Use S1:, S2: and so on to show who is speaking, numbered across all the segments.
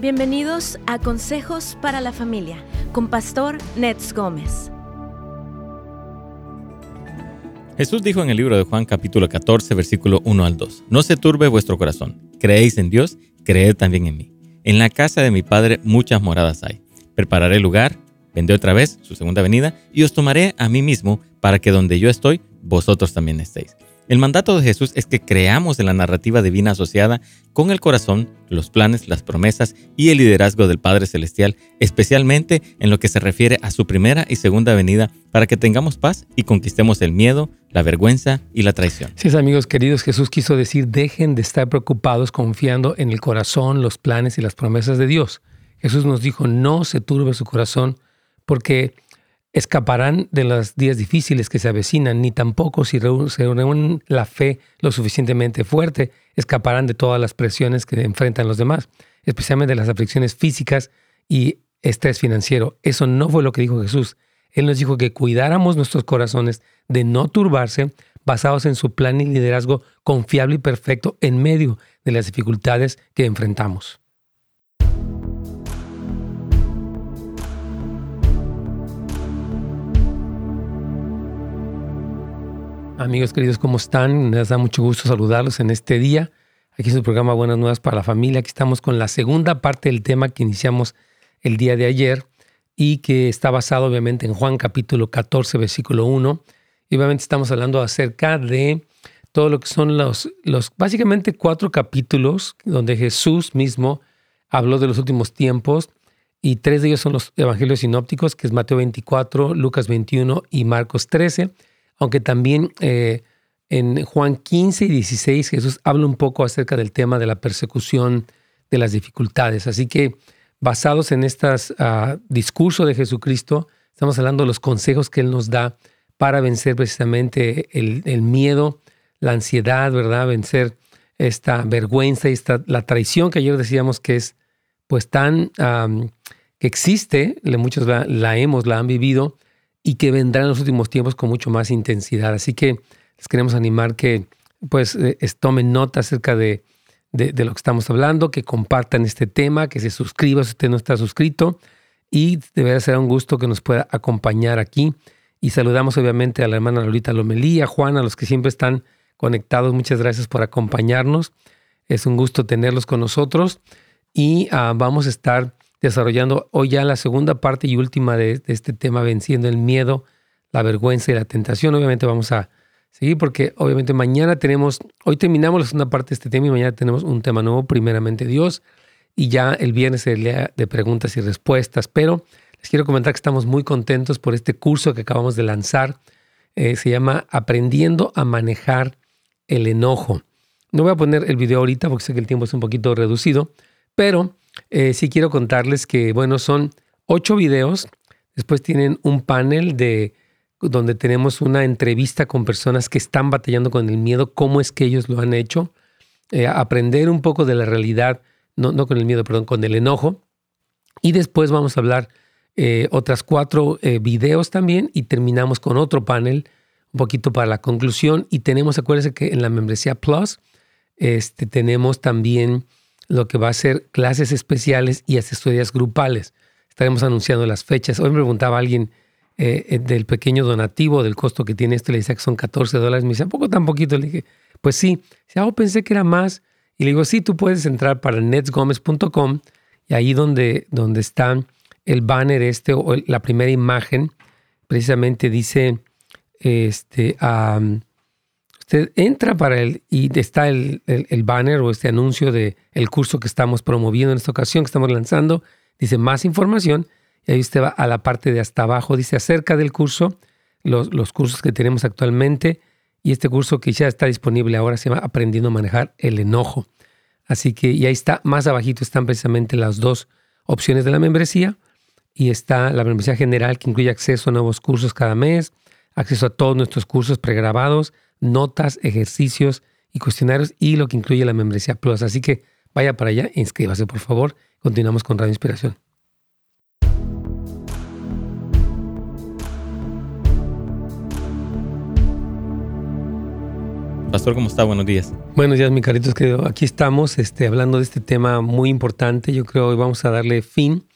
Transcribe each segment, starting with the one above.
S1: Bienvenidos a Consejos para la Familia con Pastor Nets Gómez.
S2: Jesús dijo en el libro de Juan capítulo 14 versículo 1 al 2, No se turbe vuestro corazón, creéis en Dios, creed también en mí. En la casa de mi Padre muchas moradas hay. Prepararé lugar, vendré otra vez, su segunda venida, y os tomaré a mí mismo para que donde yo estoy, vosotros también estéis. El mandato de Jesús es que creamos en la narrativa divina asociada con el corazón, los planes, las promesas y el liderazgo del Padre Celestial, especialmente en lo que se refiere a su primera y segunda venida, para que tengamos paz y conquistemos el miedo, la vergüenza y la traición.
S3: Sí, amigos queridos, Jesús quiso decir, dejen de estar preocupados confiando en el corazón, los planes y las promesas de Dios. Jesús nos dijo, no se turbe su corazón, porque escaparán de los días difíciles que se avecinan, ni tampoco si se reúnen la fe lo suficientemente fuerte, escaparán de todas las presiones que enfrentan los demás, especialmente las aflicciones físicas y estrés financiero. Eso no fue lo que dijo Jesús. Él nos dijo que cuidáramos nuestros corazones de no turbarse, basados en su plan y liderazgo confiable y perfecto en medio de las dificultades que enfrentamos. Amigos queridos, ¿cómo están? Nos da mucho gusto saludarlos en este día. Aquí es el programa Buenas Nuevas para la Familia. Aquí estamos con la segunda parte del tema que iniciamos el día de ayer y que está basado obviamente en Juan capítulo 14, versículo 1. Y obviamente estamos hablando acerca de todo lo que son los, los básicamente cuatro capítulos donde Jesús mismo habló de los últimos tiempos y tres de ellos son los evangelios sinópticos, que es Mateo 24, Lucas 21 y Marcos 13 aunque también eh, en Juan 15 y 16 Jesús habla un poco acerca del tema de la persecución, de las dificultades. Así que basados en este discurso de Jesucristo, estamos hablando de los consejos que Él nos da para vencer precisamente el, miedo, la ansiedad, ¿verdad? Vencer esta vergüenza y esta, la traición que ayer decíamos que es pues tan, que existe, muchos la hemos, la han vivido, y que vendrá en los últimos tiempos con mucho más intensidad. Así que les queremos animar que pues eh, tomen nota acerca de, de, lo que estamos hablando, que compartan este tema, que se suscriba si usted no está suscrito y deberá ser un gusto que nos pueda acompañar aquí. Y saludamos obviamente a la hermana Lolita Lomelí, a Juan, a los que siempre están conectados. Muchas gracias por acompañarnos. Es un gusto tenerlos con nosotros y ah, vamos a estar desarrollando hoy ya la segunda parte y última de, este tema, venciendo el miedo, la vergüenza y la tentación. Obviamente vamos a seguir porque obviamente mañana tenemos, hoy terminamos la segunda parte de este tema y mañana tenemos un tema nuevo, primeramente Dios, y ya el viernes el día de preguntas y respuestas. Pero les quiero comentar que estamos muy contentos por este curso que acabamos de lanzar. Eh, se llama Aprendiendo a manejar el enojo. No voy a poner el video ahorita porque sé que el tiempo es un poquito reducido, pero eh, sí quiero contarles que, bueno, son ocho videos. Después tienen un panel de donde tenemos una entrevista con personas que están batallando con el miedo, cómo es que ellos lo han hecho, eh, aprender un poco de la realidad, no, no, con el miedo, perdón, con el enojo. Y después vamos a hablar eh, otras cuatro videos también y terminamos con otro panel, un poquito para la conclusión. Y tenemos, acuérdense que en la membresía Plus este, tenemos también lo que va a ser clases especiales y asesorías grupales. Estaremos anunciando las fechas. Hoy me preguntaba alguien eh, eh, del pequeño donativo, del costo que tiene esto, le decía que son 14 dólares. Me dice, ¿a poco tan poquito? Le dije, pues sí. Dice, oh, pensé que era más. Y le digo, sí, tú puedes entrar para netsgomez.com y ahí donde, donde está el banner este o la primera imagen, precisamente dice, este, Usted entra para él y está el, banner o este anuncio de el curso que estamos promoviendo en esta ocasión, que estamos lanzando. Dice más información y ahí usted va a la parte de hasta abajo, dice acerca del curso, los, los cursos que tenemos actualmente y este curso que ya está disponible ahora se llama Aprendiendo a manejar el enojo. Así que y ahí está, más abajito están precisamente las dos opciones de la membresía y está la membresía general que incluye acceso a nuevos cursos cada mes, acceso a todos nuestros cursos pregrabados, notas, ejercicios y cuestionarios y lo que incluye la membresía Plus. Así que vaya para allá, inscríbase por favor. Continuamos con Radio Inspiración.
S2: Pastor, ¿cómo está? Buenos días.
S3: Buenos días, mi caritos, aquí estamos este, hablando de este tema muy importante. Yo creo que hoy vamos a darle fin,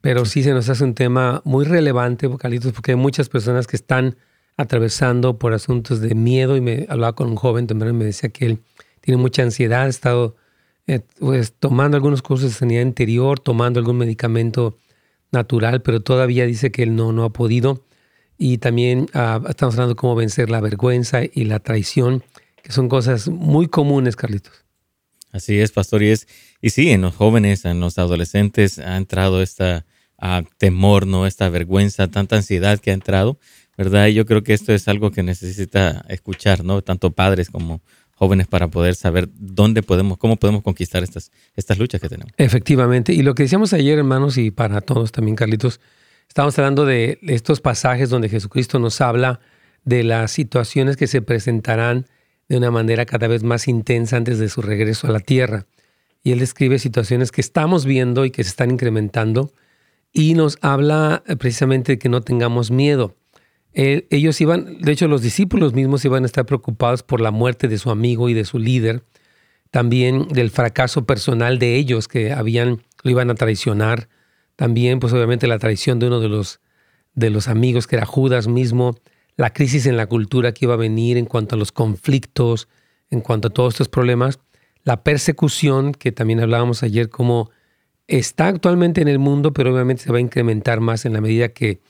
S3: pero sí se nos hace un tema muy relevante, Caritos, porque hay muchas personas que están atravesando por asuntos de miedo y me hablaba con un joven también me decía que él tiene mucha ansiedad, ha estado eh, pues, tomando algunos cursos de sanidad interior, tomando algún medicamento natural, pero todavía dice que él no, no ha podido. Y también ah, estamos hablando de cómo vencer la vergüenza y la traición que son cosas muy comunes, Carlitos.
S2: Así es, pastor. Y, es, y sí, en los jóvenes, en los adolescentes ha entrado esta ah, temor, ¿no? esta vergüenza, tanta ansiedad que ha entrado, ¿verdad? Y yo creo que esto es algo que necesita escuchar, ¿no? Tanto padres como jóvenes para poder saber dónde podemos, cómo podemos conquistar estas, estas luchas que tenemos.
S3: Efectivamente. Y lo que decíamos ayer, hermanos, y para todos también, Carlitos, estábamos hablando de estos pasajes donde Jesucristo nos habla de las situaciones que se presentarán de una manera cada vez más intensa antes de su regreso a la tierra. Y él describe situaciones que estamos viendo y que se están incrementando y nos habla eh, precisamente de que no tengamos miedo. Ellos iban, de hecho los discípulos mismos iban a estar preocupados por la muerte de su amigo y de su líder, también del fracaso personal de ellos que habían, lo iban a traicionar, también pues obviamente la traición de uno de los, de los amigos que era Judas mismo, la crisis en la cultura que iba a venir en cuanto a los conflictos, en cuanto a todos estos problemas, la persecución, que también hablábamos ayer, como está actualmente en el mundo, pero obviamente se va a incrementar más en la medida que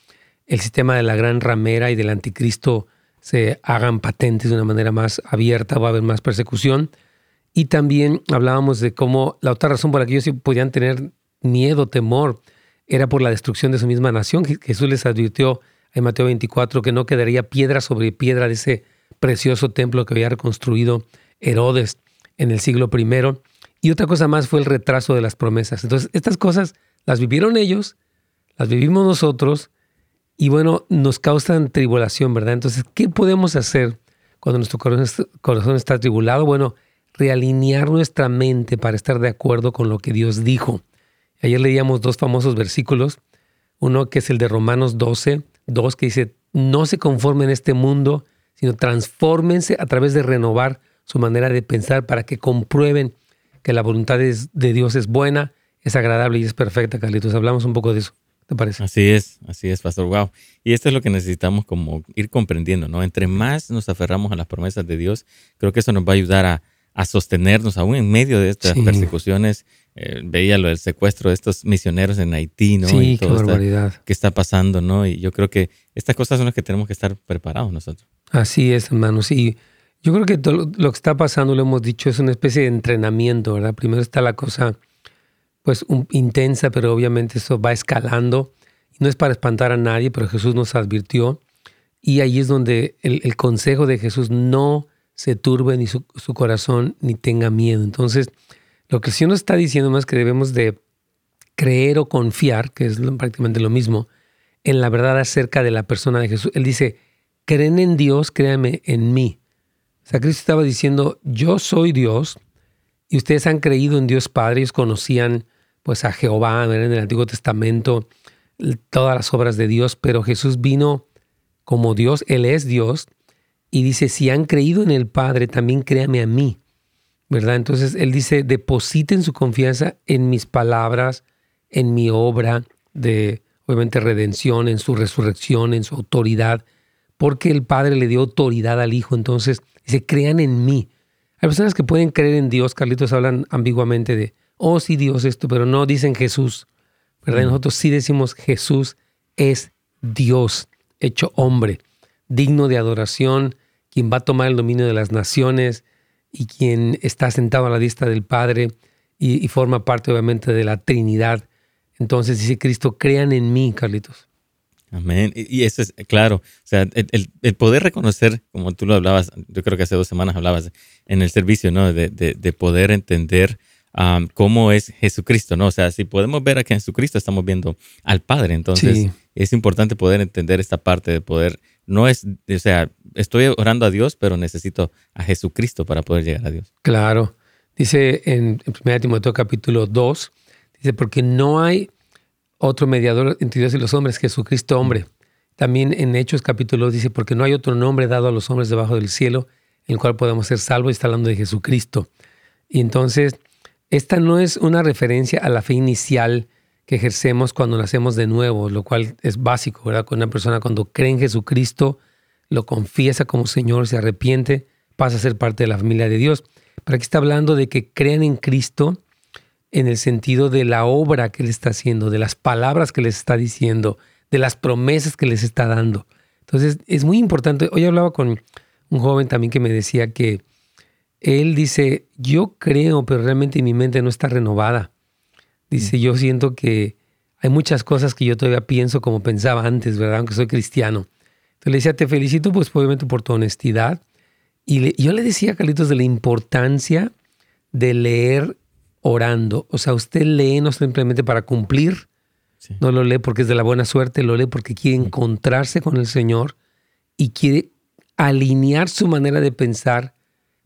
S3: el sistema de la gran ramera y del anticristo se hagan patentes de una manera más abierta, va a haber más persecución. Y también hablábamos de cómo la otra razón por la que ellos podían tener miedo, temor, era por la destrucción de su misma nación. Jesús les advirtió en Mateo 24 que no quedaría piedra sobre piedra de ese precioso templo que había reconstruido Herodes en el siglo I. Y otra cosa más fue el retraso de las promesas. Entonces, estas cosas las vivieron ellos, las vivimos nosotros, y bueno, nos causan tribulación, ¿verdad? Entonces, ¿qué podemos hacer cuando nuestro corazón está tribulado? Bueno, realinear nuestra mente para estar de acuerdo con lo que Dios dijo. Ayer leíamos dos famosos versículos, uno que es el de Romanos 12, Dos, que dice, no se conformen en este mundo, sino transfórmense a través de renovar su manera de pensar para que comprueben que la voluntad de Dios es buena, es agradable y es perfecta, Carlitos. Hablamos un poco de eso. ¿Te parece?
S2: Así es, así es, Pastor. Wow. Y esto es lo que necesitamos como ir comprendiendo, ¿no? Entre más nos aferramos a las promesas de Dios, creo que eso nos va a ayudar a, a sostenernos aún en medio de estas persecuciones. Eh, veía lo del secuestro de estos misioneros en Haití, ¿no?
S3: Sí, qué barbaridad.
S2: ¿Qué está pasando, no? Y yo creo que estas cosas son las que tenemos que estar preparados nosotros.
S3: Así es, hermanos. Y yo creo que todo lo que está pasando, lo hemos dicho, es una especie de entrenamiento, ¿verdad? Primero está la cosa, pues, intensa, pero obviamente eso va escalando. No es para espantar a nadie, pero Jesús nos advirtió. Y ahí es donde el, consejo de Jesús no se turbe ni su, corazón ni tenga miedo. Entonces, lo que Señor nos está diciendo más que debemos de creer o confiar, que es prácticamente lo mismo, en la verdad acerca de la persona de Jesús. Él dice, creen en Dios, créanme en mí. O sea, Cristo estaba diciendo, yo soy Dios y ustedes han creído en Dios Padre, ellos conocían pues a Jehová en el Antiguo Testamento, todas las obras de Dios, pero Jesús vino como Dios, Él es Dios, y dice, si han creído en el Padre, también créame a mí. ¿Verdad? Entonces Él dice, depositen su confianza en mis palabras, en mi obra de, obviamente, redención, en su resurrección, en su autoridad, porque el Padre le dio autoridad al Hijo. Entonces dice, crean en mí. Hay personas que pueden creer en Dios, Carlitos hablan ambiguamente de, oh sí Dios esto, pero no dicen Jesús. ¿Verdad? Mm. nosotros sí decimos Jesús es Dios hecho hombre, digno de adoración, quien va a tomar el dominio de las naciones y quien está sentado a la diestra del Padre y, forma parte obviamente de la Trinidad. Entonces dice Cristo, crean en mí, Carlitos.
S2: Amén. Y eso es claro. O sea, el, poder reconocer, como tú lo hablabas, yo creo que hace dos semanas hablabas en el servicio, ¿no? De, de, poder entender um, cómo es Jesucristo, ¿no? O sea, si podemos ver a Jesucristo estamos viendo al Padre, entonces es importante poder entender esta parte de poder, no es, o sea, estoy orando a Dios, pero necesito a Jesucristo para poder llegar a Dios.
S3: Claro. Dice en, 1 Timoteo capítulo 2, dice, porque no hay otro mediador entre Dios y los hombres, Jesucristo hombre. También en Hechos capítulo 2 dice, porque no hay otro nombre dado a los hombres debajo del cielo en el cual podemos ser salvos, está hablando de Jesucristo. Y entonces, esta no es una referencia a la fe inicial que ejercemos cuando nacemos de nuevo, lo cual es básico, ¿verdad? Cuando una persona cuando cree en Jesucristo, lo confiesa como Señor, se arrepiente, pasa a ser parte de la familia de Dios. Pero aquí está hablando de que crean en Cristo en el sentido de la obra que Él está haciendo, de las palabras que les está diciendo, de las promesas que les está dando. Entonces es muy importante. Hoy hablaba con un joven también que me decía que él dice, yo creo, pero realmente mi mente no está renovada. Dice, yo siento que hay muchas cosas que yo todavía pienso como pensaba antes, ¿verdad? Aunque soy cristiano. Entonces le decía, te felicito pues obviamente por tu honestidad. Y yo le decía, Carlitos, de la importancia de leer orando. O sea, usted lee no simplemente para cumplir, no lo lee porque es de la buena suerte, lo lee porque quiere encontrarse con el Señor y quiere alinear su manera de pensar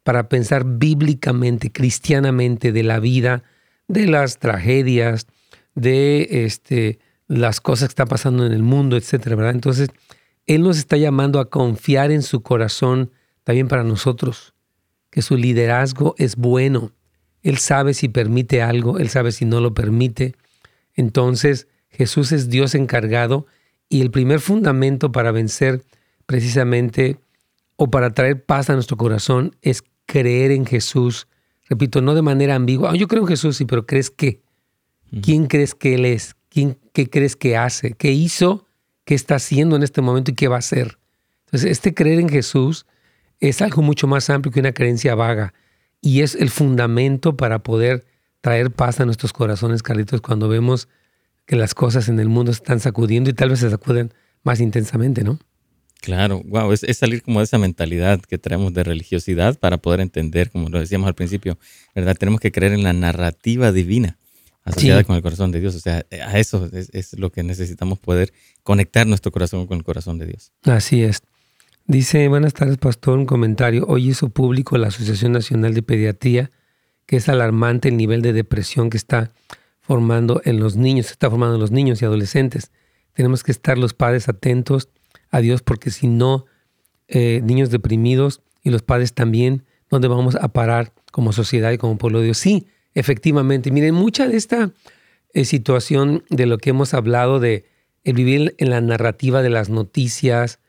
S3: para pensar bíblicamente, cristianamente de la vida, de las tragedias, de este, las cosas que están pasando en el mundo, etcétera, ¿verdad? Entonces, Él nos está llamando a confiar en su corazón también para nosotros, que su liderazgo es bueno, él sabe si permite algo, Él sabe si no lo permite. Entonces Jesús es Dios encargado y el primer fundamento para vencer precisamente o para traer paz a nuestro corazón es creer en Jesús. Repito, no de manera ambigua. Ah, yo creo en Jesús, sí, pero ¿crees qué? ¿Quién crees que Él es? ¿Quién, ¿Qué crees que hace? ¿Qué hizo? ¿Qué está haciendo en este momento y qué va a hacer? Entonces, este creer en Jesús es algo mucho más amplio que una creencia vaga. Y es el fundamento para poder traer paz a nuestros corazones, Carlitos, cuando vemos que las cosas en el mundo están sacudiendo y tal vez se sacuden más intensamente, ¿no?
S2: Claro, wow, es, salir como de esa mentalidad que traemos de religiosidad para poder entender, como lo decíamos al principio, ¿verdad? Tenemos que creer en la narrativa divina asociada con el corazón de Dios. O sea, a eso es, es, lo que necesitamos poder conectar nuestro corazón con el corazón de Dios.
S3: Así es. Dice, buenas tardes, pastor, un comentario. Hoy hizo público la Asociación Nacional de Pediatría que es alarmante el nivel de depresión que está formando en los niños, se está formando en los niños y adolescentes. Tenemos que estar los padres atentos a Dios porque si no, eh, niños deprimidos y los padres también, ¿dónde vamos a parar como sociedad y como pueblo de Dios? Sí, efectivamente. Miren, mucha de esta eh, situación de lo que hemos hablado de el vivir en la narrativa de las noticias,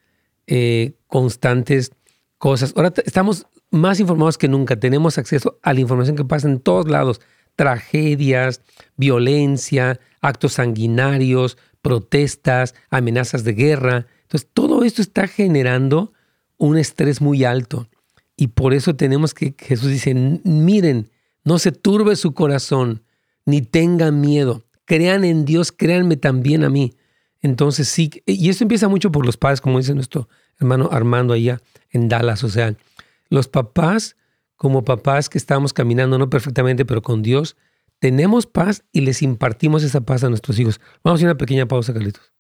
S3: eh, constantes cosas. Ahora estamos más informados que nunca, tenemos acceso a la información que pasa en todos lados, tragedias, violencia, actos sanguinarios, protestas, amenazas de guerra. Entonces, todo esto está generando un estrés muy alto. Y por eso tenemos que, Jesús dice, miren, no se turbe su corazón, ni tengan miedo. Crean en Dios, créanme también a mí. Entonces sí, y esto empieza mucho por los padres, como dice nuestro hermano Armando allá en Dallas. O sea, los papás, como papás que estamos caminando no perfectamente, pero con Dios, tenemos paz y les impartimos esa paz a nuestros hijos. Vamos a una pequeña pausa, Carlitos.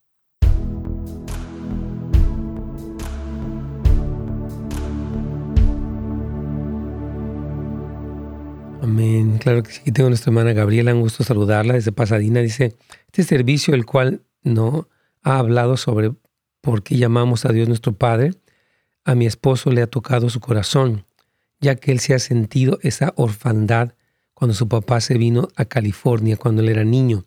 S3: Amén. Claro que sí. Tengo a nuestra hermana Gabriela. Un gusto saludarla desde Pasadena. Dice, este servicio, el cual no ha hablado sobre por qué llamamos a Dios nuestro Padre, a mi esposo le ha tocado su corazón, ya que él se ha sentido esa orfandad cuando su papá se vino a California cuando él era niño.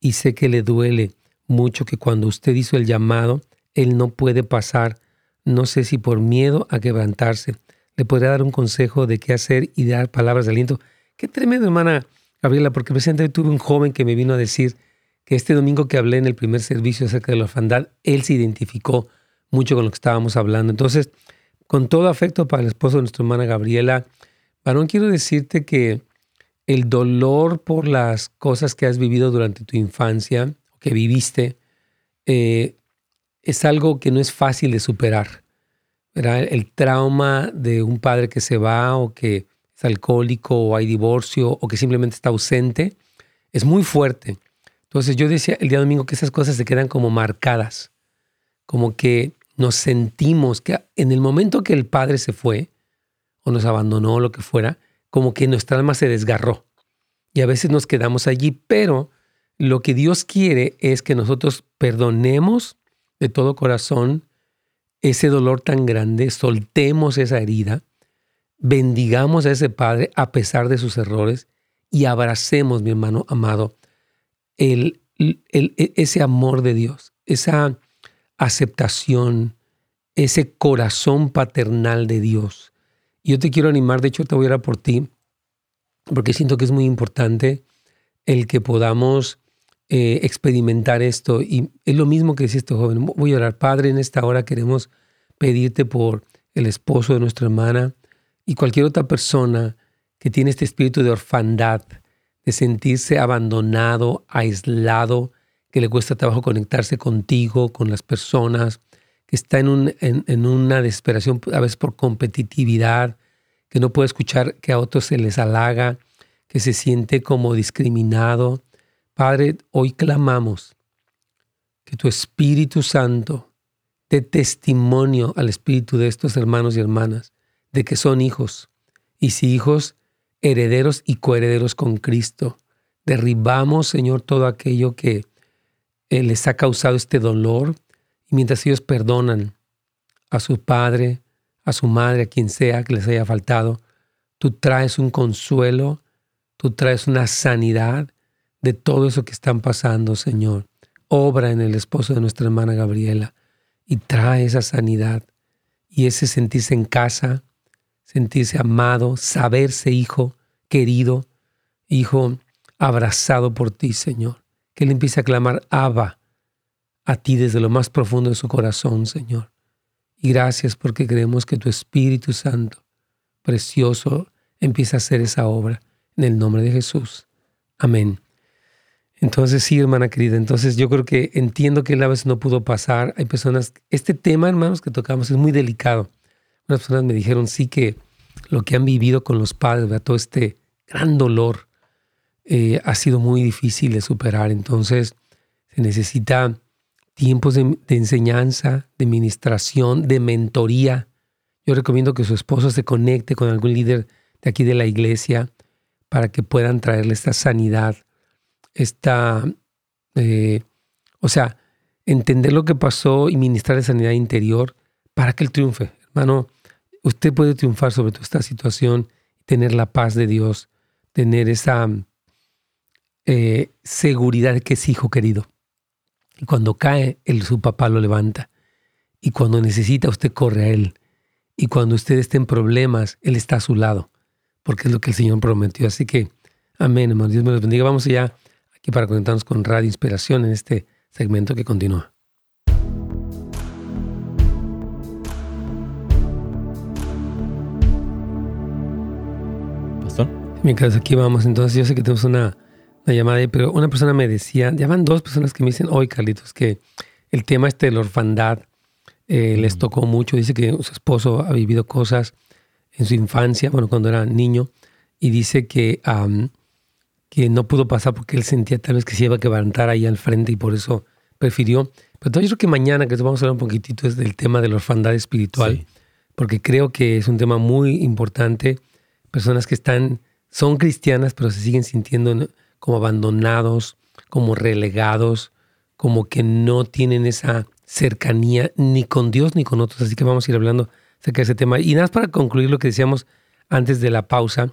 S3: Y sé que le duele mucho que cuando usted hizo el llamado, él no puede pasar, no sé si por miedo a quebrantarse. Le podría dar un consejo de qué hacer y dar palabras de aliento. Qué tremendo, hermana Gabriela, porque recientemente tuve un joven que me vino a decir, que este domingo que hablé en el primer servicio acerca de la orfandad, él se identificó mucho con lo que estábamos hablando. Entonces, con todo afecto para el esposo de nuestra hermana Gabriela, varón, quiero decirte que el dolor por las cosas que has vivido durante tu infancia, que viviste, eh, es algo que no es fácil de superar. El trauma de un padre que se va o que es alcohólico o hay divorcio o que simplemente está ausente es muy fuerte. Entonces yo decía el día domingo que esas cosas se quedan como marcadas, como que nos sentimos que en el momento que el Padre se fue o nos abandonó o lo que fuera, como que nuestra alma se desgarró. Y a veces nos quedamos allí, pero lo que Dios quiere es que nosotros perdonemos de todo corazón ese dolor tan grande, soltemos esa herida bendigamos a ese Padre a pesar de sus errores y abracemos, mi hermano amado, el, e, ese amor de Dios, esa aceptación, ese corazón paternal de Dios. Yo te quiero animar, de hecho te voy a orar por ti, porque siento que es muy importante el que podamos eh, experimentar esto. Y es lo mismo que decía este joven. Voy a orar, Padre, en esta hora queremos pedirte por el esposo de nuestra hermana y cualquier otra persona que tiene este espíritu de orfandad, de sentirse abandonado, aislado, que le cuesta trabajo conectarse contigo, con las personas, que está en, en, una desesperación a veces por competitividad, que no puede escuchar que a otros se les halaga, que se siente como discriminado. Padre, hoy clamamos que tu Espíritu Santo dé testimonio al espíritu de estos hermanos y hermanas de que son hijos, y si hijos, herederos y coherederos con Cristo. Derribamos, Señor, todo aquello que eh, les ha causado este dolor, y mientras ellos perdonan a su padre, a su madre, a quien sea que les haya faltado, tú traes un consuelo, tú traes una sanidad de todo eso que están pasando, Señor. Obra en el esposo de nuestra hermana Gabriela y trae esa sanidad y ese sentirse en casa, sentirse amado, saberse hijo querido, hijo abrazado por ti, Señor. Que Él empiece a clamar Abba a ti desde lo más profundo de su corazón, Señor. Y gracias porque creemos que tu Espíritu Santo, precioso, empieza a hacer esa obra. En el nombre de Jesús. Amén. Entonces, sí, hermana querida, entonces yo creo que entiendo que él a veces no pudo pasar. Hay personas, este tema, hermanos, que tocamos es muy delicado. Unas personas me dijeron, sí, que lo que han vivido con los padres, todo este gran dolor, eh, ha sido muy difícil de superar. Entonces, se necesita tiempos de, enseñanza, de ministración, de mentoría. Yo recomiendo que su esposo se conecte con algún líder de aquí de la iglesia para que puedan traerle esta sanidad, esta, eh, o sea, entender lo que pasó y ministrar de sanidad interior para que él triunfe. Hermano, usted puede triunfar sobre toda esta situación, tener la paz de Dios, tener esa eh, seguridad que es hijo querido. Y cuando cae, él, su papá lo levanta. Y cuando necesita, usted corre a él. Y cuando usted esté en problemas, él está a su lado, porque es lo que el Señor prometió. Así que, amén, hermano. Dios me los bendiga. Vamos allá aquí para conectarnos con Radio Inspiración en este segmento que continúa. Mientras aquí vamos, entonces yo sé que tenemos una, llamada ahí, pero una persona me decía, ya van dos personas que me dicen hoy, Carlitos, que el tema este de la orfandad eh, les tocó mucho. Dice que su esposo ha vivido cosas en su infancia, bueno, cuando era niño, y dice que, que no pudo pasar porque él sentía tal vez que se iba a quebrantar ahí al frente y por eso prefirió. Pero yo creo que mañana, que vamos a hablar un poquitito, es del tema de la orfandad espiritual, porque creo que es un tema muy importante. Personas que están son cristianas, pero se siguen sintiendo como abandonados, como relegados, como que no tienen esa cercanía ni con Dios ni con otros. Así que vamos a ir hablando acerca de ese tema. Y nada más para concluir lo que decíamos antes de la pausa,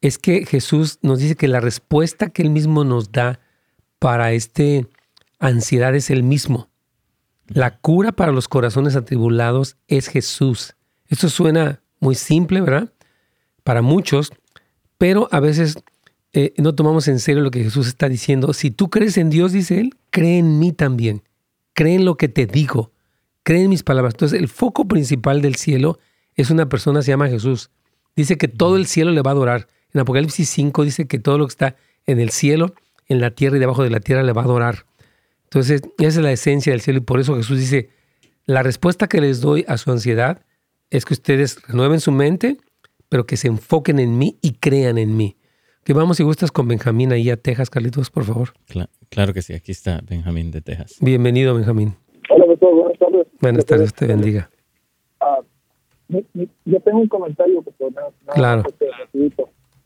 S3: es que Jesús nos dice que la respuesta que Él mismo nos da para este ansiedad es el mismo. La cura para los corazones atribulados es Jesús. Esto suena muy simple, ¿verdad? Para muchos, pero a veces eh, no tomamos en serio lo que Jesús está diciendo. Si tú crees en Dios, dice Él, cree en mí también. Cree en lo que te digo. Cree en mis palabras. Entonces, el foco principal del cielo es una persona, se llama Jesús. Dice que todo el cielo le va a adorar. En Apocalipsis 5 dice que todo lo que está en el cielo, en la tierra y debajo de la tierra le va a adorar. Entonces, esa es la esencia del cielo y por eso Jesús dice, la respuesta que les doy a su ansiedad es que ustedes renueven su mente pero que se enfoquen en mí y crean en mí. Que vamos, si gustas, con Benjamín ahí a Texas, Carlitos, por favor.
S2: Claro, que sí, aquí está Benjamín de Texas.
S3: Bienvenido, Benjamín.
S4: Hola, doctor, buenas tardes.
S3: Buenas tardes, te bendiga.
S4: Ah, yo tengo un comentario, doctor.
S3: claro.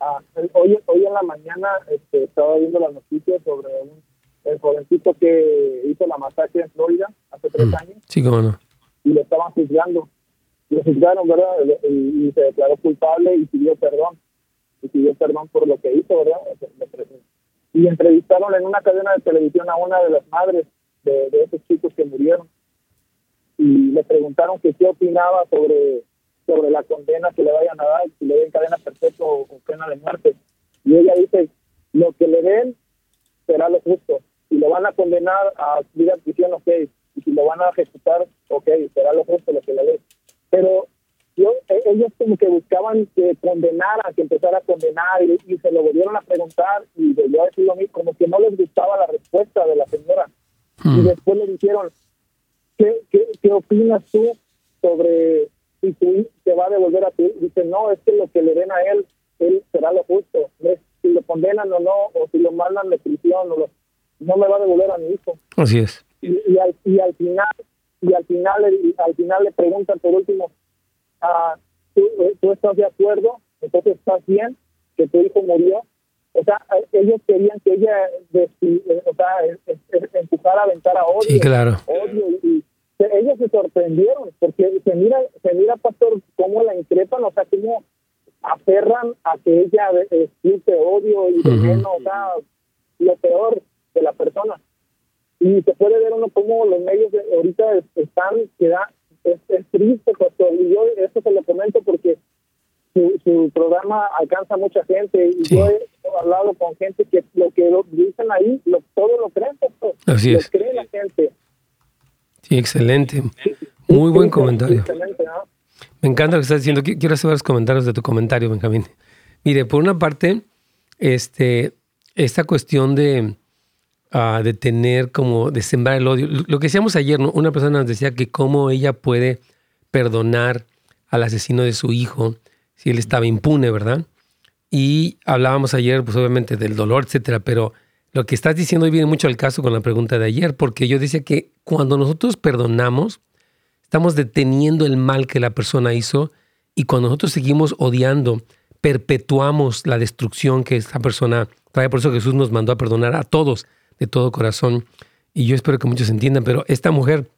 S4: Ah, hoy, hoy en la mañana este, estaba viendo las noticias sobre un, el jovencito que hizo la masacre en Florida hace tres mm. años.
S3: Sí, cómo no.
S4: Y lo estaban juzgando lo juzgaron, ¿verdad? Y, se declaró culpable y pidió perdón. Y pidió perdón por lo que hizo, ¿verdad? Y entrevistaron en una cadena de televisión a una de las madres de, esos chicos que murieron. Y le preguntaron que qué opinaba sobre, sobre la condena que le vayan a dar, si le den cadena perpetua o, pena de muerte. Y ella dice, lo que le den será lo justo. Si lo van a condenar a vida en prisión, ok. Y si lo van a ejecutar, ok, será lo justo lo que le den pero yo, e, ellos como que buscaban que condenara, que empezara a condenar y, se lo volvieron a preguntar y yo a decir lo mismo, como que no les gustaba la respuesta de la señora. Y hmm. después le dijeron, ¿qué, qué, qué opinas tú sobre si tu te va a devolver a ti? Dice, no, es que lo que le den a él, él será lo justo. Si lo condenan o no, o si lo mandan de prisión, o no me va a devolver a mi hijo.
S3: Así es.
S4: y, al, y al final y al final, al final le preguntan por último, ah, ¿tú, ¿tú, estás de acuerdo? Entonces estás bien que tu hijo murió. O sea, ellos querían que ella eh, o sea, empujara a aventar a odio.
S3: Sí, claro.
S4: Odio y, ellos se sorprendieron porque se mira, se mira, pastor, cómo la increpan, o sea, cómo aferran a que ella existe odio y veneno, o sea, lo peor de la persona. Y se puede ver uno como los medios de, ahorita están, que da, es, triste, y yo eso se lo comento porque su, programa alcanza mucha gente y yo he hablado con gente que lo que dicen ahí, lo, todo lo creen,
S3: Así es.
S4: cree la gente.
S3: Sí, excelente. Muy buen comentario. Me encanta lo que estás diciendo. Quiero hacer los comentarios de tu comentario, Benjamín. Mire, por una parte, este, esta cuestión de, de tener como, de sembrar el odio. Lo que decíamos ayer, ¿no? una persona nos decía que cómo ella puede perdonar al asesino de su hijo si él estaba impune, ¿verdad? Y hablábamos ayer, pues obviamente del dolor, etcétera, pero lo que estás diciendo hoy viene mucho al caso con la pregunta de ayer, porque yo decía que cuando nosotros perdonamos, estamos deteniendo el mal que la persona hizo y cuando nosotros seguimos odiando, perpetuamos la destrucción que esta persona trae. Por eso Jesús nos mandó a perdonar a todos, de todo corazón. Y yo espero que muchos entiendan, pero esta mujer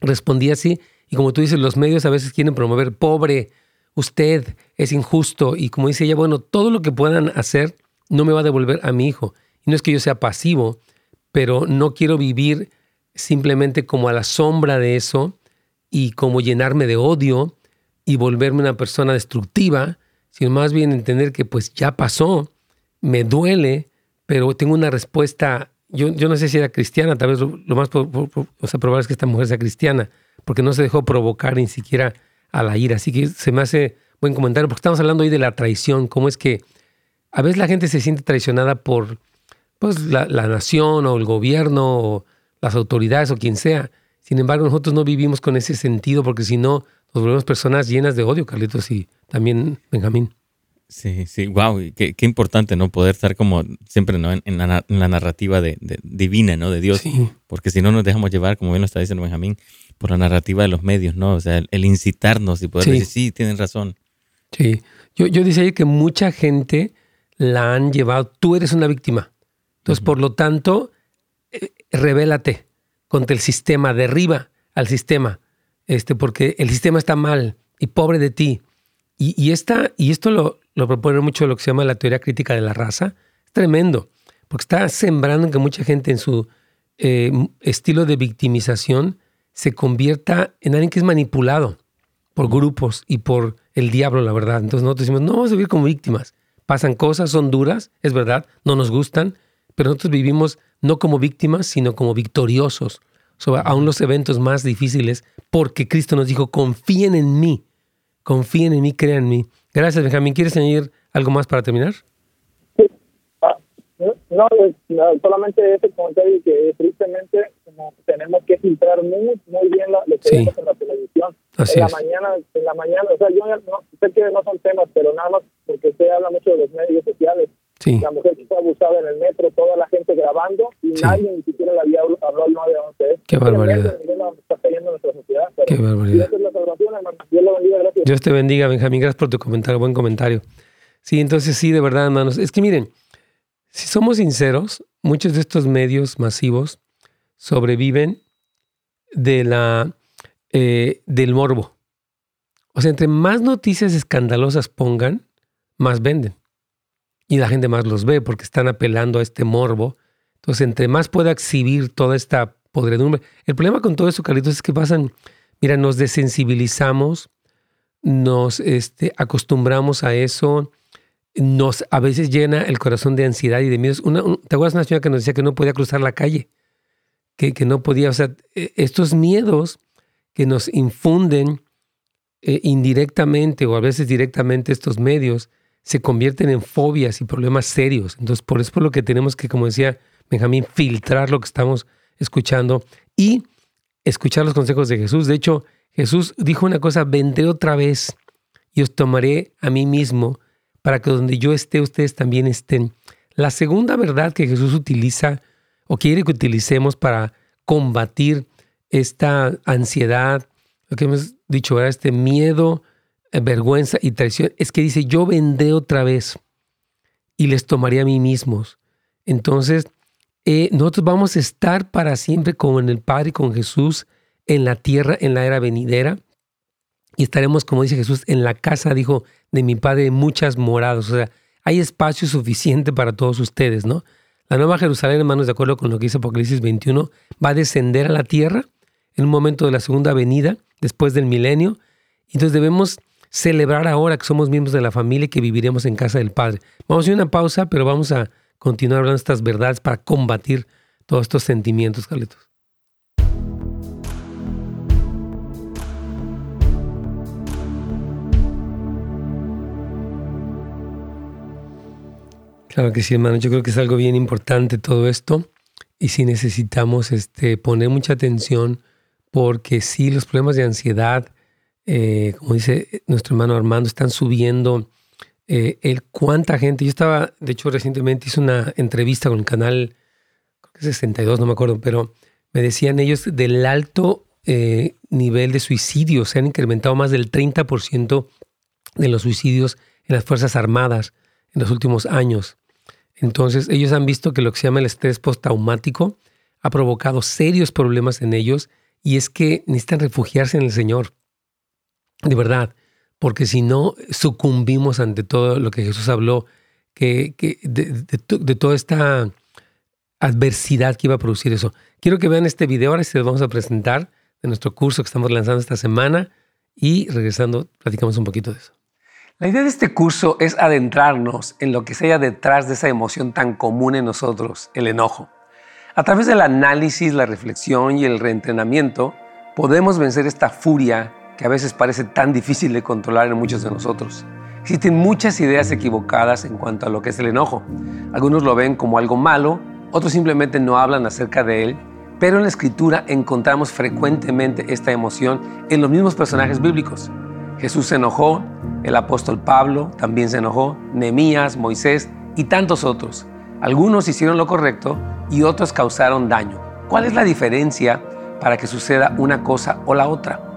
S3: respondía así. Y como tú dices, los medios a veces quieren promover, pobre, usted es injusto. Y como dice ella, bueno, todo lo que puedan hacer no me va a devolver a mi hijo. Y no es que yo sea pasivo, pero no quiero vivir simplemente como a la sombra de eso y como llenarme de odio y volverme una persona destructiva, sino más bien entender que pues ya pasó, me duele, pero tengo una respuesta yo, yo no sé si era cristiana, tal vez lo, más probable es que esta mujer sea cristiana, porque no se dejó provocar ni siquiera a la ira. Así que se me hace buen comentario, porque estamos hablando hoy de la traición, cómo es que a veces la gente se siente traicionada por pues, la, la nación o el gobierno o las autoridades o quien sea. Sin embargo, nosotros no vivimos con ese sentido, porque si no, nos volvemos personas llenas de odio, Carlitos y también Benjamín.
S2: Sí, sí, wow, qué, qué importante, ¿no? Poder estar como siempre, ¿no? En, la, narrativa de, divina, ¿no? De Dios. Porque si no nos dejamos llevar, como bien lo está diciendo Benjamín, por la narrativa de los medios, ¿no? O sea, el, incitarnos y poder decir, sí, tienen razón.
S3: Sí, yo, yo decía ahí que mucha gente la han llevado, tú eres una víctima. Entonces, por lo tanto, eh, revélate contra el sistema, derriba al sistema, este, porque el sistema está mal y pobre de ti. Y, y, y esto lo, lo propone mucho lo que se llama la teoría crítica de la raza. Es tremendo, porque está sembrando que mucha gente en su eh, estilo de victimización se convierta en alguien que es manipulado por grupos y por el diablo, la verdad. Entonces nosotros decimos, no vamos a vivir como víctimas. Pasan cosas, son duras, es verdad, no nos gustan, pero nosotros vivimos no como víctimas, sino como victoriosos sobre aún los eventos más difíciles, porque Cristo nos dijo, confíen en mí, confíen en mí, crean en mí. Gracias, Benjamín. ¿Quieres añadir algo más para terminar?
S4: Sí. Ah, no, solamente ese comentario que tristemente como tenemos que filtrar muy, muy bien lo, que vemos en la televisión. en la mañana, en la mañana, o sea, yo no, sé que no son temas, pero nada más porque se habla mucho de los medios sociales. Sí. La mujer que fue abusada en el metro, toda la gente grabando y nadie ni siquiera le había hablado al 911.
S3: Qué barbaridad. Qué barbaridad. Dios te bendiga, Benjamín. Gracias por tu comentario, buen comentario. Sí, entonces sí, de verdad, hermanos. Es que miren, si somos sinceros, muchos de estos medios masivos sobreviven de la, eh, del morbo. O sea, entre más noticias escandalosas pongan, más venden. Y la gente más los ve porque están apelando a este morbo. Entonces, entre más pueda exhibir toda esta podredumbre. El problema con todo eso, Carlitos, es que pasan, mira, nos desensibilizamos, nos este, acostumbramos a eso, nos a veces llena el corazón de ansiedad y de miedos. Una, ¿Te acuerdas una señora que nos decía que no podía cruzar la calle? Que, que no podía, o sea, e, estos miedos que nos infunden eh, indirectamente o a veces directamente estos medios se convierten en fobias y problemas serios. Entonces, por eso es por lo que tenemos que, como decía Benjamín, filtrar lo que estamos escuchando y escuchar los consejos de Jesús. De hecho, Jesús dijo una cosa, vendré otra vez y os tomaré a mí mismo para que donde yo esté, ustedes también estén. La segunda verdad que Jesús utiliza o quiere que utilicemos para combatir esta ansiedad, lo que hemos dicho ahora, este miedo, vergüenza y traición, es que dice, yo vendré otra vez y les tomaré a mí mismos. Entonces, eh, nosotros vamos a estar para siempre con el Padre con Jesús en la tierra, en la era venidera. Y estaremos, como dice Jesús, en la casa, dijo, de mi Padre, muchas moradas. O sea, hay espacio suficiente para todos ustedes, ¿no? La Nueva Jerusalén, hermanos, de acuerdo con lo que dice Apocalipsis 21, va a descender a la tierra en un momento de la segunda venida, después del milenio. Entonces debemos celebrar ahora que somos miembros de la familia y que viviremos en casa del Padre. Vamos a hacer una pausa, pero vamos a continuar hablando de estas verdades para combatir todos estos sentimientos, Carlitos. Claro que sí, hermano. Yo creo que es algo bien importante todo esto y sí necesitamos este, poner mucha atención porque sí, los problemas de ansiedad, eh, como dice nuestro hermano Armando, están subiendo eh, el cuánta gente. Yo estaba, de hecho, recientemente hice una entrevista con el canal, creo que 62, no me acuerdo, pero me decían ellos del alto eh, nivel de suicidio. Se han incrementado más del 30% de los suicidios en las Fuerzas Armadas en los últimos años. Entonces, ellos han visto que lo que se llama el estrés postraumático ha provocado serios problemas en ellos y es que necesitan refugiarse en el Señor. De verdad porque si no sucumbimos ante todo lo que Jesús habló, que, de, toda esta adversidad que iba a producir eso. Quiero que vean este video, ahora se lo vamos a presentar de nuestro curso que estamos lanzando esta semana y regresando platicamos un poquito de eso. La idea de este curso es adentrarnos en lo que se haya detrás de esa emoción tan común en nosotros, el enojo. A través del análisis, la reflexión y el reentrenamiento, podemos vencer esta furia que a veces parece tan difícil de controlar en muchos de nosotros. Existen muchas ideas equivocadas en cuanto a lo que es el enojo. Algunos lo ven como algo malo, otros simplemente no hablan acerca de él, pero en la escritura encontramos frecuentemente esta emoción en los mismos personajes bíblicos. Jesús se enojó, el apóstol Pablo también se enojó, Nehemías, Moisés y tantos otros. Algunos hicieron lo correcto y otros causaron daño. ¿Cuál es la diferencia para que suceda una cosa o la otra?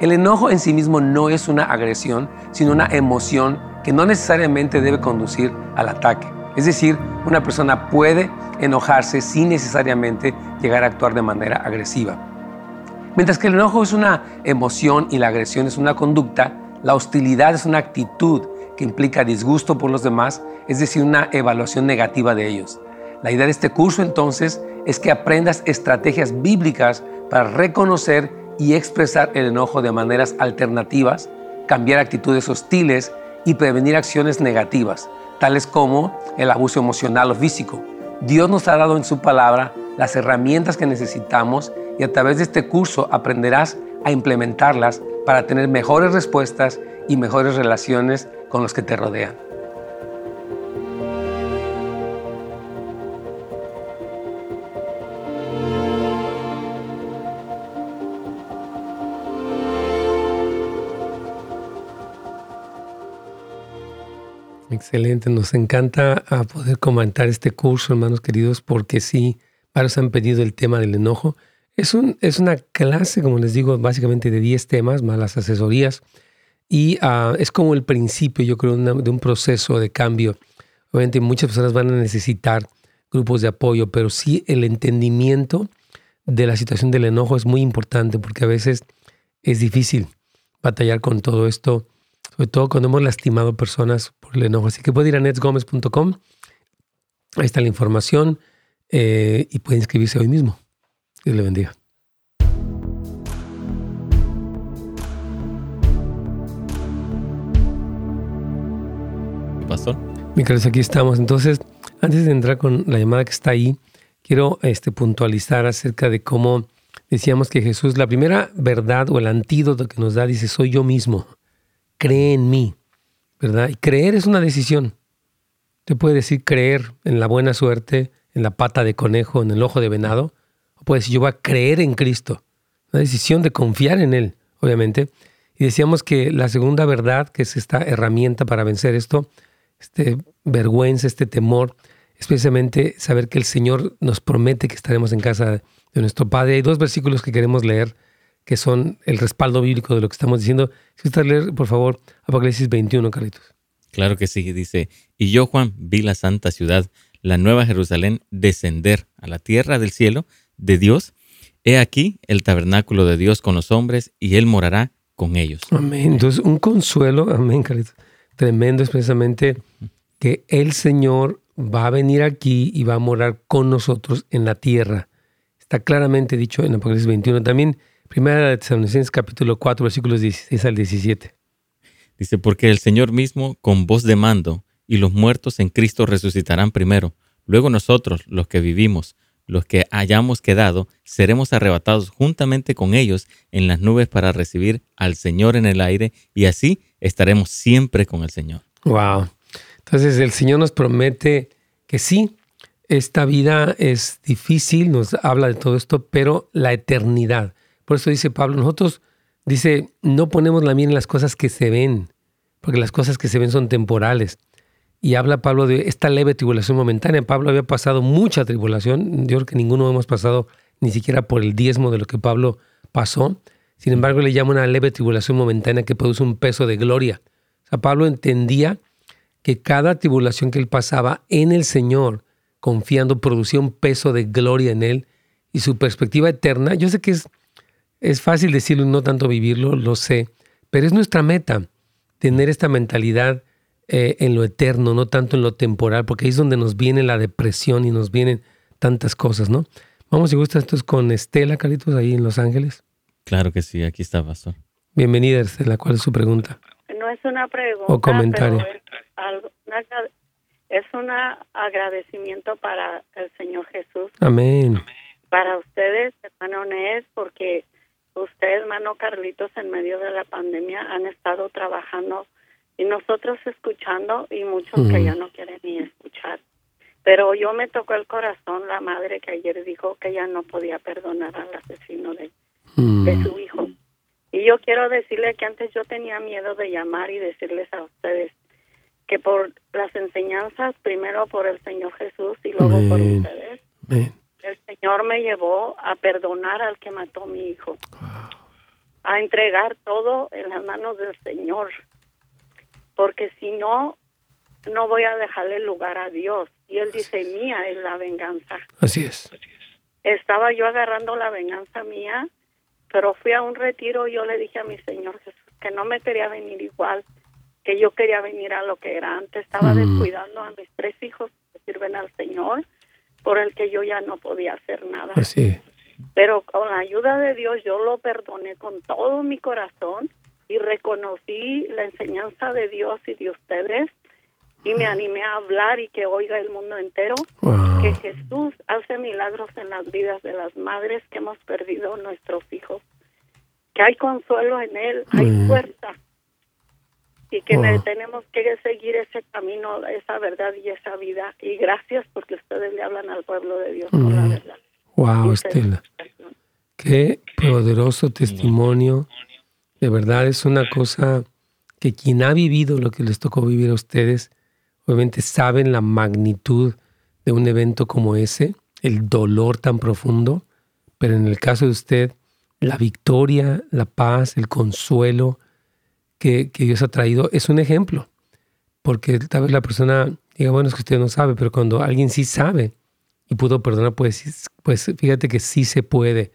S3: El enojo en sí mismo no es una agresión, sino una emoción que no necesariamente debe conducir al ataque. Es decir, una persona puede enojarse sin necesariamente llegar a actuar de manera agresiva. Mientras que el enojo es una emoción y la agresión es una conducta, la hostilidad es una actitud que implica disgusto por los demás, es decir, una evaluación negativa de ellos. La idea de este curso entonces es que aprendas estrategias bíblicas para reconocer y expresar el enojo de maneras alternativas, cambiar actitudes hostiles y prevenir acciones negativas, tales como el abuso emocional o físico. Dios nos ha dado en su palabra las herramientas que necesitamos y a través de este curso aprenderás a implementarlas para tener mejores respuestas y mejores relaciones con los que te rodean. Excelente, nos encanta ah, poder comentar este curso, hermanos queridos, porque sí, varios han pedido el tema del enojo. Es, un, es una clase, como les digo, básicamente de 10 temas, más las asesorías, y ah, es como el principio, yo creo, de un proceso de cambio. Obviamente muchas personas van a necesitar grupos de apoyo, pero sí el entendimiento de la situación del enojo es muy importante, porque a veces es difícil batallar con todo esto, sobre todo cuando hemos lastimado personas por el enojo. Así que puede ir a netsgomez.com, ahí está la información eh, y puede inscribirse hoy mismo. Dios le bendiga.
S2: Pastor.
S3: Mientras aquí estamos. Entonces, antes de entrar con la llamada que está ahí, quiero este, puntualizar acerca de cómo decíamos que Jesús, la primera verdad o el antídoto que nos da, dice, soy yo mismo, cree en mí, ¿verdad? Y creer es una decisión. Te puede decir creer en la buena suerte, en la pata de conejo, en el ojo de venado, o puede decir yo voy a creer en Cristo. Una decisión de confiar en Él, obviamente. Y decíamos que la segunda verdad, que es esta herramienta para vencer esto, este vergüenza, este temor, especialmente saber que el Señor nos promete que estaremos en casa de nuestro Padre. Hay dos versículos que queremos leer que son el respaldo bíblico de lo que estamos diciendo. Si usted leer, por favor, Apocalipsis 21, Carlitos.
S2: Claro que sí, dice, y yo, Juan, vi la santa ciudad, la nueva Jerusalén, descender a la tierra del cielo de Dios. He aquí el tabernáculo de Dios con los hombres, y Él morará con ellos.
S3: Amén. Entonces, un consuelo, amén, Carlitos, tremendo es precisamente que el Señor va a venir aquí y va a morar con nosotros en la tierra. Está claramente dicho en Apocalipsis 21. También, primera de Tesalonicenses capítulo 4, versículos 16 al 17.
S2: Dice, porque el Señor mismo con voz de mando y los muertos en Cristo resucitarán primero. Luego nosotros, los que vivimos, los que hayamos quedado, seremos arrebatados juntamente con ellos en las nubes para recibir al Señor en el aire y así estaremos siempre con el Señor.
S3: Wow. Entonces el Señor nos promete que sí, esta vida es difícil, nos habla de todo esto, pero la eternidad. Por eso dice Pablo, nosotros, dice, no ponemos la mira en las cosas que se ven, porque las cosas que se ven son temporales. Y habla Pablo de esta leve tribulación momentánea. Pablo había pasado mucha tribulación. Yo creo que ninguno hemos pasado ni siquiera por el diezmo de lo que Pablo pasó. Sin embargo, le llama una leve tribulación momentánea que produce un peso de gloria. O sea, Pablo entendía que cada tribulación que él pasaba en el Señor, confiando, producía un peso de gloria en él y su perspectiva eterna. Yo sé que es, es fácil decirlo y no tanto vivirlo, lo sé, pero es nuestra meta tener esta mentalidad eh, en lo eterno, no tanto en lo temporal, porque ahí es donde nos viene la depresión y nos vienen tantas cosas, ¿no? Vamos, si gusta, esto es con Estela, Caritos, ahí en Los Ángeles.
S2: Claro que sí, aquí está, Pastor.
S3: Bienvenida, Estela. ¿Cuál es su pregunta?
S5: No es una pregunta.
S3: O comentario.
S5: pero es algo- una- es un agradecimiento para el Señor Jesús,
S3: Amén.
S5: para ustedes, hermano Nes, porque usted, hermano Carlitos, en medio de la pandemia han estado trabajando y nosotros escuchando y muchos que ya no quieren ni escuchar. Pero yo me tocó el corazón la madre que ayer dijo que ella no podía perdonar al asesino de,
S3: Mm.
S5: de su hijo. Y yo quiero decirle que antes yo tenía miedo de llamar y decirles a ustedes que por las enseñanzas, primero por el Señor Jesús y luego por ustedes,
S3: Amén.
S5: El Señor me llevó a perdonar al que mató a mi hijo, a entregar todo en las manos del Señor, porque si no, no voy a dejarle lugar a Dios. Y Él dice, mía es la venganza
S3: Así es.
S5: estaba yo agarrando la venganza mía, pero fui a un retiro y yo le dije a mi Señor Jesús que no me quería venir igual, que yo quería venir a lo que era antes. Estaba
S3: Mm.
S5: descuidando a mis tres hijos que sirven al Señor, por el que yo ya no podía hacer nada.
S3: Así es.
S5: Pero con la ayuda de Dios yo lo perdoné con todo mi corazón y reconocí la enseñanza de Dios y de ustedes y me animé a hablar y que oiga el mundo entero
S3: Wow.
S5: que Jesús hace milagros en las vidas de las madres que hemos perdido nuestros hijos, que hay consuelo en Él, hay
S3: Mm.
S5: fuerza y que
S3: Wow.
S5: ne- tenemos que seguir ese camino, esa verdad y esa vida. Y gracias porque ustedes le hablan al pueblo de Dios con la
S3: Mm.
S5: verdad.
S3: Wow,
S5: Y
S3: Estela. Qué poderoso testimonio. De verdad es una cosa que quien ha vivido lo que les tocó vivir a ustedes, obviamente saben la magnitud de un evento como ese, el dolor tan profundo, pero en el caso de usted, la victoria, la paz, el consuelo que, que Dios ha traído es un ejemplo. Porque tal vez la persona diga, bueno, es que usted no sabe, pero cuando alguien sí sabe y pudo perdonar, pues, sí- pues fíjate que sí se puede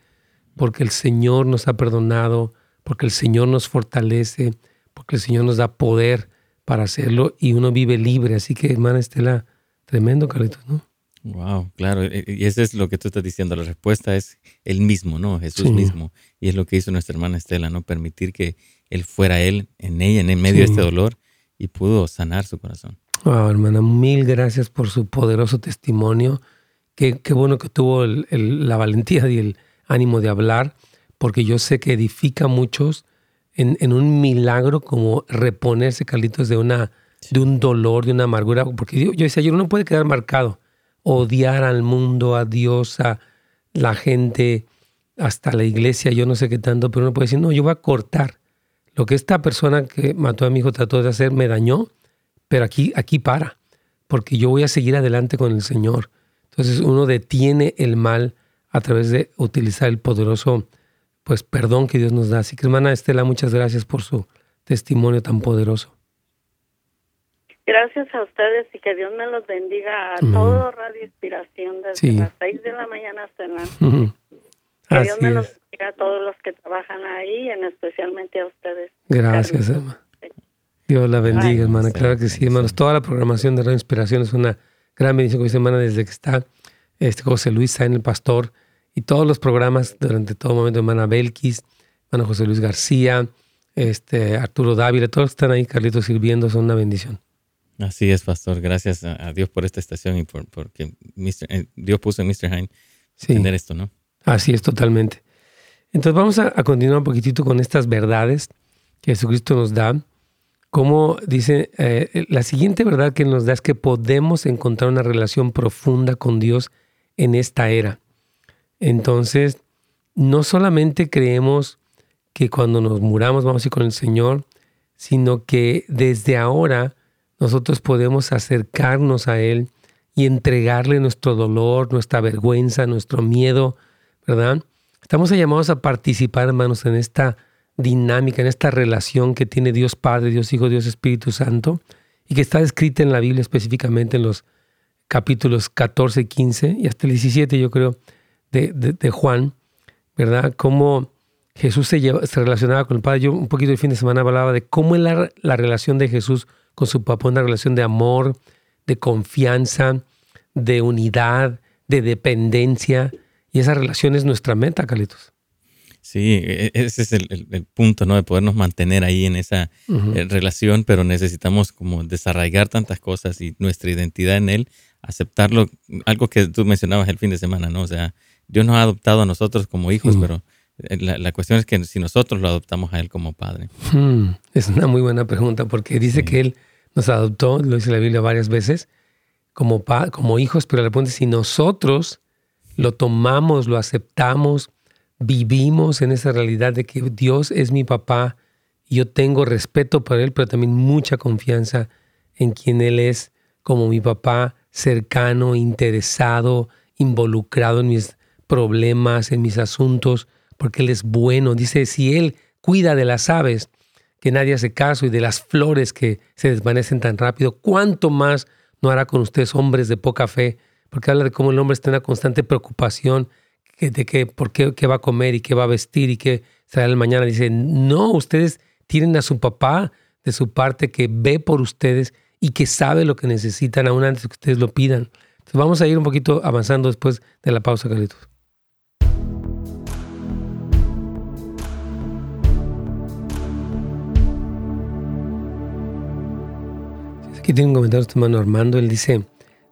S3: porque el Señor nos ha perdonado, porque el Señor nos fortalece, porque el Señor nos da poder para hacerlo y uno vive libre. Así que, hermana Estela, tremendo, Carlitos, ¿no?
S2: Wow, claro, e, e, y eso es lo que tú estás diciendo, la respuesta es el mismo, ¿no? Jesús mismo. Y es lo que hizo nuestra hermana Estela, ¿no? Permitir que Él fuera Él en ella, en medio de este dolor, y pudo sanar su corazón.
S3: Wow, hermana, mil gracias por su poderoso testimonio. Qué, qué bueno que tuvo la valentía y el ánimo de hablar, porque yo sé que edifica a muchos en, en, un milagro como reponerse, Carlitos, de, una, de un dolor, de una amargura. Porque yo, yo decía, yo no puede quedar marcado odiar al mundo, a Dios, a la gente, hasta la iglesia, yo no sé qué tanto, pero uno puede decir, no, yo voy a cortar. Lo que esta persona que mató a mi hijo trató de hacer me dañó, pero aquí, aquí para, porque yo voy a seguir adelante con el Señor. Entonces uno detiene el mal a través de utilizar el poderoso pues perdón que Dios nos da. Así que hermana Estela, muchas gracias por su testimonio tan poderoso.
S5: Gracias a ustedes y que Dios me los bendiga a todo Radio Inspiración desde las 6 de la mañana hasta la Que Dios me los bendiga a todos los que trabajan ahí, en especialmente a ustedes.
S3: Gracias, hermana. Dios la bendiga, hermana. Claro que sí, hermanos. Toda la programación de Radio Inspiración es una gran bendición, como hermana, desde que está este José Luis en el pastor y todos los programas durante todo momento, hermana Belkis, hermano José Luis García, este Arturo Dávila, todos los que están ahí, Carlitos, sirviendo, son una bendición.
S2: Así es, pastor. Gracias a, Dios por esta estación y por porque eh, Dios puso en Mr. Hine entender esto, ¿no?
S3: Así es, totalmente. Entonces vamos a, continuar un poquitito con estas verdades que Jesucristo nos da. Como dice, eh, la siguiente verdad que nos da es que podemos encontrar una relación profunda con Dios en esta era. Entonces, no solamente creemos que cuando nos muramos vamos a ir con el Señor, sino que desde ahora nosotros podemos acercarnos a Él y entregarle nuestro dolor, nuestra vergüenza, nuestro miedo, ¿verdad? Estamos llamados a participar, hermanos, en esta dinámica, en esta relación que tiene Dios Padre, Dios Hijo, Dios Espíritu Santo, y que está escrita en la Biblia específicamente en los capítulos 14, 15 y hasta el 17, yo creo, de, Juan, ¿verdad? Cómo Jesús se, se, relacionaba con el Padre. Yo un poquito el fin de semana hablaba de cómo es la, la relación de Jesús con su papá una relación de amor, de confianza, de unidad, de dependencia. Y esa relación es nuestra meta, Carlitos.
S2: Sí, e, e, ese es el, punto, ¿no? De podernos mantener ahí en esa eh, relación, pero necesitamos como desarraigar tantas cosas y nuestra identidad en Él, aceptarlo, algo que tú mencionabas el fin de semana, ¿no? O sea, Dios nos ha adoptado a nosotros como hijos, pero eh, la, cuestión es que si nosotros lo adoptamos a Él como Padre.
S3: Hmm, es una muy buena pregunta porque dice que Él nos adoptó, lo dice la Biblia varias veces, como, como hijos, pero le pregunta si nosotros lo tomamos, lo aceptamos, vivimos en esa realidad de que Dios es mi papá yo tengo respeto por Él, pero también mucha confianza en quien Él es como mi papá, cercano, interesado, involucrado en mis problemas, en mis asuntos, porque Él es bueno. Dice, si Él cuida de las aves, que nadie hace caso y de las flores que se desvanecen tan rápido, ¿cuánto más no hará con ustedes hombres de poca fe? Porque habla de cómo el hombre está en una constante preocupación de que, por qué, qué va a comer y qué va a vestir y qué será el mañana. Dice, no, ustedes tienen a su papá de su parte que ve por ustedes y que sabe lo que necesitan aún antes que ustedes lo pidan. Entonces vamos a ir un poquito avanzando después de la pausa, Carlitos. Aquí tiene un comentario este hermano Armando. Él dice,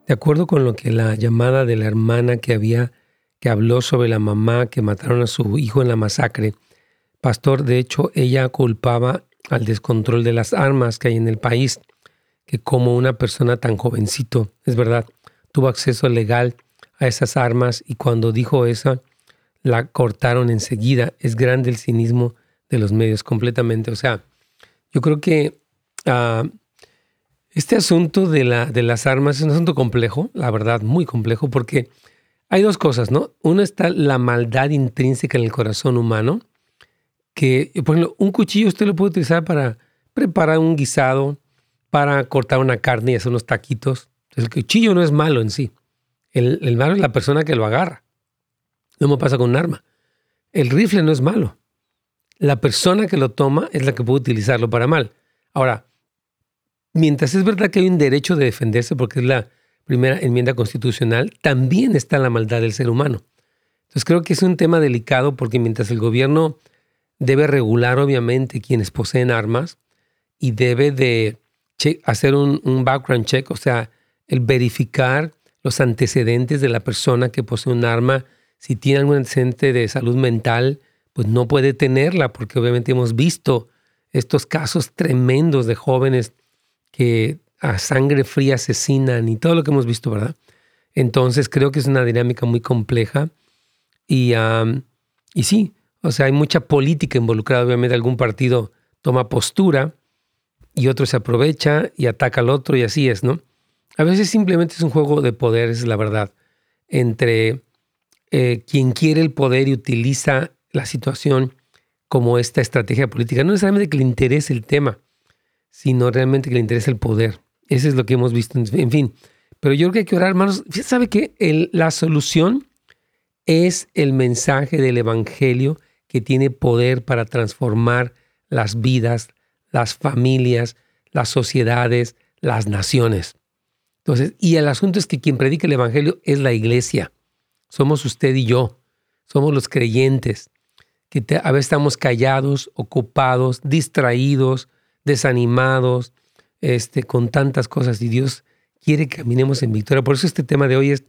S3: de acuerdo con lo que la llamada de la hermana que había, que habló sobre la mamá que mataron a su hijo en la masacre, pastor, de hecho, ella culpaba al descontrol de las armas que hay en el país, que como una persona tan jovencito, es verdad, tuvo acceso legal a esas armas y cuando dijo eso, la cortaron enseguida. Es grande el cinismo de los medios completamente. O sea, yo creo que ah, este asunto de, la, de las armas es un asunto complejo, la verdad, muy complejo, porque hay dos cosas, ¿no? Una está la maldad intrínseca en el corazón humano, que, por ejemplo, un cuchillo usted lo puede utilizar para preparar un guisado, para cortar una carne y hacer unos taquitos. El cuchillo no es malo en sí. El, el malo es la persona que lo agarra. No me pasa con un arma. El rifle no es malo. la persona que lo toma es la que puede utilizarlo para mal. Ahora, mientras es verdad que hay un derecho de defenderse porque es la primera enmienda constitucional, también está la maldad del ser humano. Entonces creo que es un tema delicado porque mientras el gobierno debe regular obviamente quienes poseen armas y debe de hacer un, un background check, o sea, el verificar los antecedentes de la persona que posee un arma, si tiene algún antecedente de salud mental, pues no puede tenerla, porque obviamente hemos visto estos casos tremendos de jóvenes que a sangre fría asesinan y todo lo que hemos visto, ¿verdad? Entonces creo que es una dinámica muy compleja y, y sí, o sea, hay mucha política involucrada, obviamente algún partido toma postura y otro se aprovecha y ataca al otro y así es, ¿no? A veces simplemente es un juego de poder, es la verdad, entre eh, quien quiere el poder y utiliza la situación como esta estrategia política. No necesariamente que le interese el tema, sino realmente que le interese el poder. Eso es lo que hemos visto. En fin, pero yo creo que hay que orar, hermanos. ¿Sabe que la solución es el mensaje del Evangelio que tiene poder para transformar las vidas, las familias, las sociedades, las naciones? Entonces, y el asunto es que quien predica el Evangelio es la iglesia. Somos usted y yo. Somos los creyentes que a veces estamos callados, ocupados, distraídos, desanimados, este, con tantas cosas. Y Dios quiere que caminemos en victoria. Por eso este tema de hoy es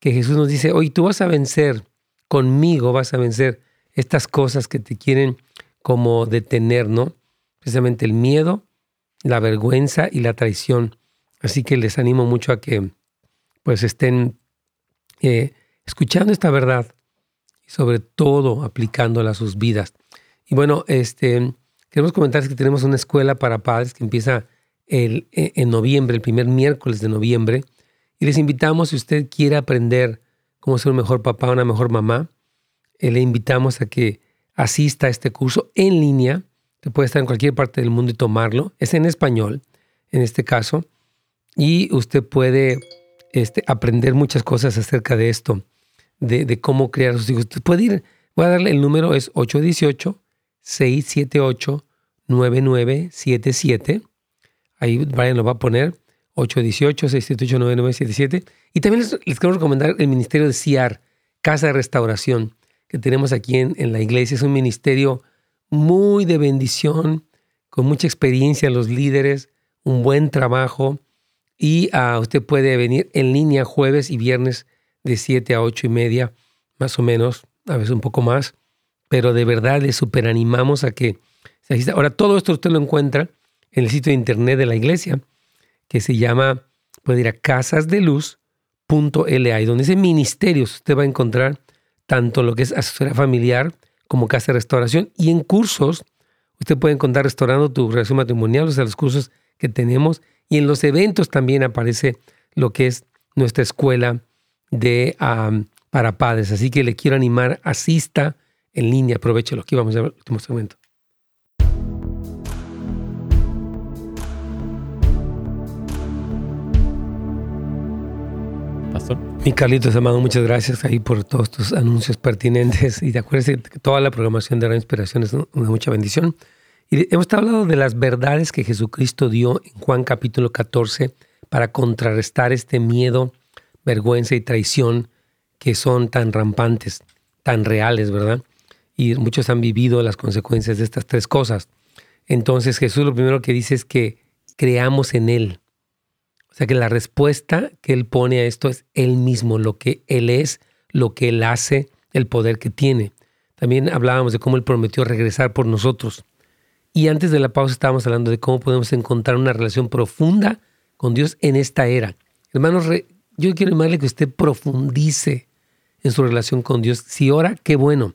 S3: que Jesús nos dice, hoy tú vas a vencer, conmigo vas a vencer estas cosas que te quieren como detener, ¿no? Precisamente el miedo, la vergüenza y la traición. Así que les animo mucho a que pues estén eh, escuchando esta verdad y sobre todo aplicándola a sus vidas. Y bueno, este, queremos comentarles que tenemos una escuela para padres que empieza el, e, en noviembre, el primer miércoles de noviembre. Y les invitamos, si usted quiere aprender cómo ser un mejor papá, una mejor mamá, eh, le invitamos a que asista a este curso en línea, que puede estar en cualquier parte del mundo y tomarlo. Es en español, en este caso. Y usted puede este, aprender muchas cosas acerca de esto de, cómo criar a sus hijos. Puede ir, voy a darle el número, es 818-678-9977. Ahí Brian lo va a poner, 818-678-9977. Y también les, quiero recomendar el ministerio de CIAR, Casa de Restauración, que tenemos aquí en, en la iglesia. Es un ministerio muy de bendición, con mucha experiencia en los líderes, un buen trabajo. Y uh, usted puede venir en línea jueves y viernes de 7 a 8 y media, más o menos, a veces un poco más, pero de verdad le superanimamos a que se asista. Ahora, todo esto usted lo encuentra en el sitio de internet de la iglesia, que se llama, puede ir a casasdeluz.la, y donde dice ministerios, usted va a encontrar tanto lo que es asesoría familiar como casa de restauración, y en cursos, usted puede encontrar restaurando tu relación matrimonial, o sea, los cursos que tenemos, y en los eventos también aparece lo que es nuestra escuela de, para padres. Así que le quiero animar, asista en línea, aprovechelo. Aquí vamos a ver el último segmento. Pastor. Mi Carlitos, amado, muchas gracias ahí por todos tus anuncios pertinentes. Y de acuerdo que toda la programación de la inspiración es una mucha bendición. Y hemos hablado de las verdades que Jesucristo dio en Juan capítulo 14 para contrarrestar este miedo vergüenza y traición que son tan rampantes, tan reales, ¿verdad? Y muchos han vivido las consecuencias de estas tres cosas. Entonces Jesús lo primero que dice es que creamos en Él. O sea que la respuesta que Él pone a esto es Él mismo, lo que Él es, lo que Él hace, el poder que tiene. También hablábamos de cómo Él prometió regresar por nosotros. Y antes de la pausa estábamos hablando de cómo podemos encontrar una relación profunda con Dios en esta era. Hermanos, yo quiero animarle que usted profundice en su relación con Dios. Si ora, qué bueno.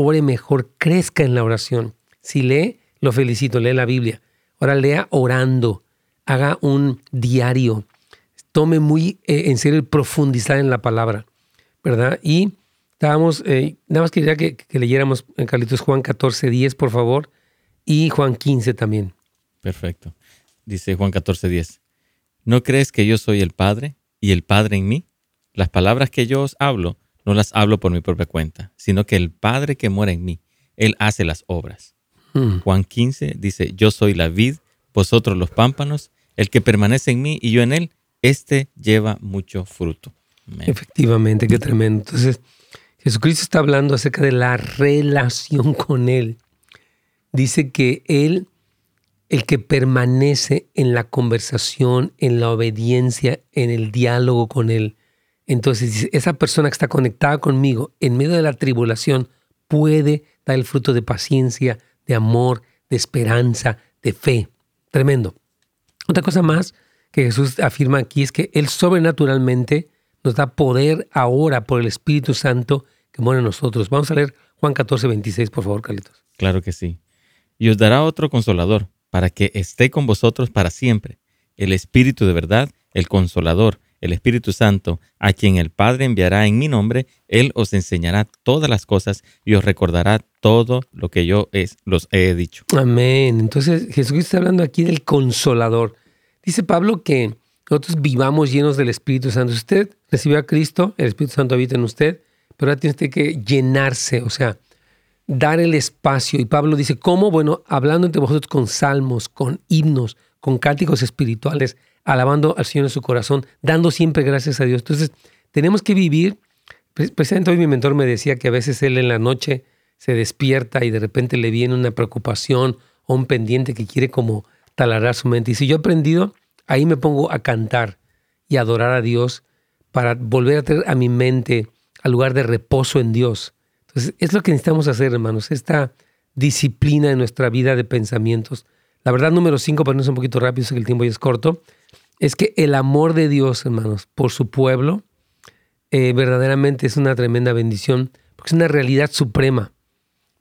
S3: Ore mejor, crezca en la oración. Si lee, lo felicito, lee la Biblia. Ahora lea orando, haga un diario, tome muy eh, en serio el profundizar en la palabra, ¿verdad? Y estábamos, eh, nada más quería que, que leyéramos en Carlitos Juan 14, 10, por favor, y Juan 15 también.
S2: Perfecto. Dice Juan 14, 10. ¿No crees que yo soy el Padre? y el Padre en mí, las palabras que yo os hablo no las hablo por mi propia cuenta, sino que el Padre que mora en mí, Él hace las obras.
S3: Mm.
S2: Juan 15 dice, yo soy la vid, vosotros los pámpanos, el que permanece en mí y yo en él, este lleva mucho fruto. Amén.
S3: Efectivamente, qué tremendo. Entonces, Jesucristo está hablando acerca de la relación con Él. Dice que Él, el que permanece en la conversación, en la obediencia, en el diálogo con Él. Entonces, esa persona que está conectada conmigo en medio de la tribulación puede dar el fruto de paciencia, de amor, de esperanza, de fe. Tremendo. Otra cosa más que Jesús afirma aquí es que Él sobrenaturalmente nos da poder ahora por el Espíritu Santo que mora en nosotros. Vamos a leer Juan 14, 26, por favor, Carlitos.
S2: Claro que sí. Y os dará otro consolador, para que esté con vosotros para siempre. El Espíritu de verdad, el consolador, el Espíritu Santo, a quien el Padre enviará en mi nombre, Él os enseñará todas las cosas y os recordará todo lo que yo es, los he dicho.
S3: Amén. Entonces Jesucristo está hablando aquí del consolador. Dice Pablo que nosotros vivamos llenos del Espíritu Santo. Usted recibió a Cristo, el Espíritu Santo habita en usted, pero ahora tiene que llenarse, o sea, dar el espacio. Y Pablo dice, ¿cómo? Bueno, hablando entre vosotros con salmos, con himnos, con cánticos espirituales, alabando al Señor en su corazón, dando siempre gracias a Dios. Entonces, tenemos que vivir. Pre- Precisamente hoy mi mentor me decía que a veces él en la noche se despierta y de repente le viene una preocupación o un pendiente que quiere como taladrar su mente. Y si yo he aprendido, ahí me pongo a cantar y a adorar a Dios para volver a traer a mi mente al lugar de reposo en Dios. Entonces, es lo que necesitamos hacer, hermanos, esta disciplina en nuestra vida de pensamientos. La verdad, número cinco, para irnos un poquito rápido, sé que el tiempo ya es corto, es que el amor de Dios, hermanos, por su pueblo, eh, verdaderamente es una tremenda bendición, porque es una realidad suprema,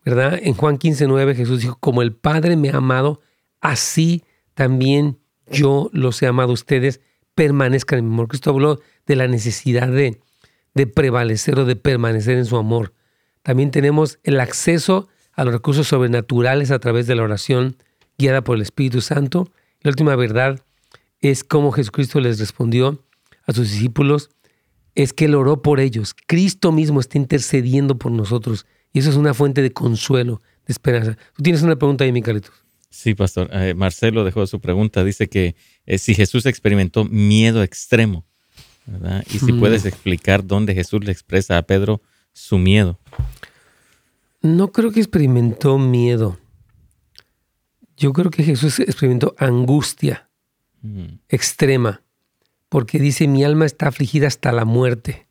S3: ¿verdad? En Juan 15, 9, Jesús dijo, como el Padre me ha amado, así también yo los he amado a ustedes, permanezcan en mi amor. Cristo habló de la necesidad de, de prevalecer o de permanecer en su amor. También tenemos el acceso a los recursos sobrenaturales a través de la oración guiada por el Espíritu Santo. La última verdad es cómo Jesucristo les respondió a sus discípulos, es que Él oró por ellos. Cristo mismo está intercediendo por nosotros y eso es una fuente de consuelo, de esperanza. Tú tienes una pregunta ahí, Micalitos.
S2: Sí, pastor. Eh, Marcelo dejó su pregunta. Dice que eh, si Jesús experimentó miedo extremo, ¿verdad? Y si
S3: Mm.
S2: puedes explicar dónde Jesús le expresa a Pedro su miedo.
S3: No creo que experimentó miedo. Yo creo que Jesús experimentó angustia
S2: Mm,
S3: extrema, porque dice, mi alma está afligida hasta la muerte.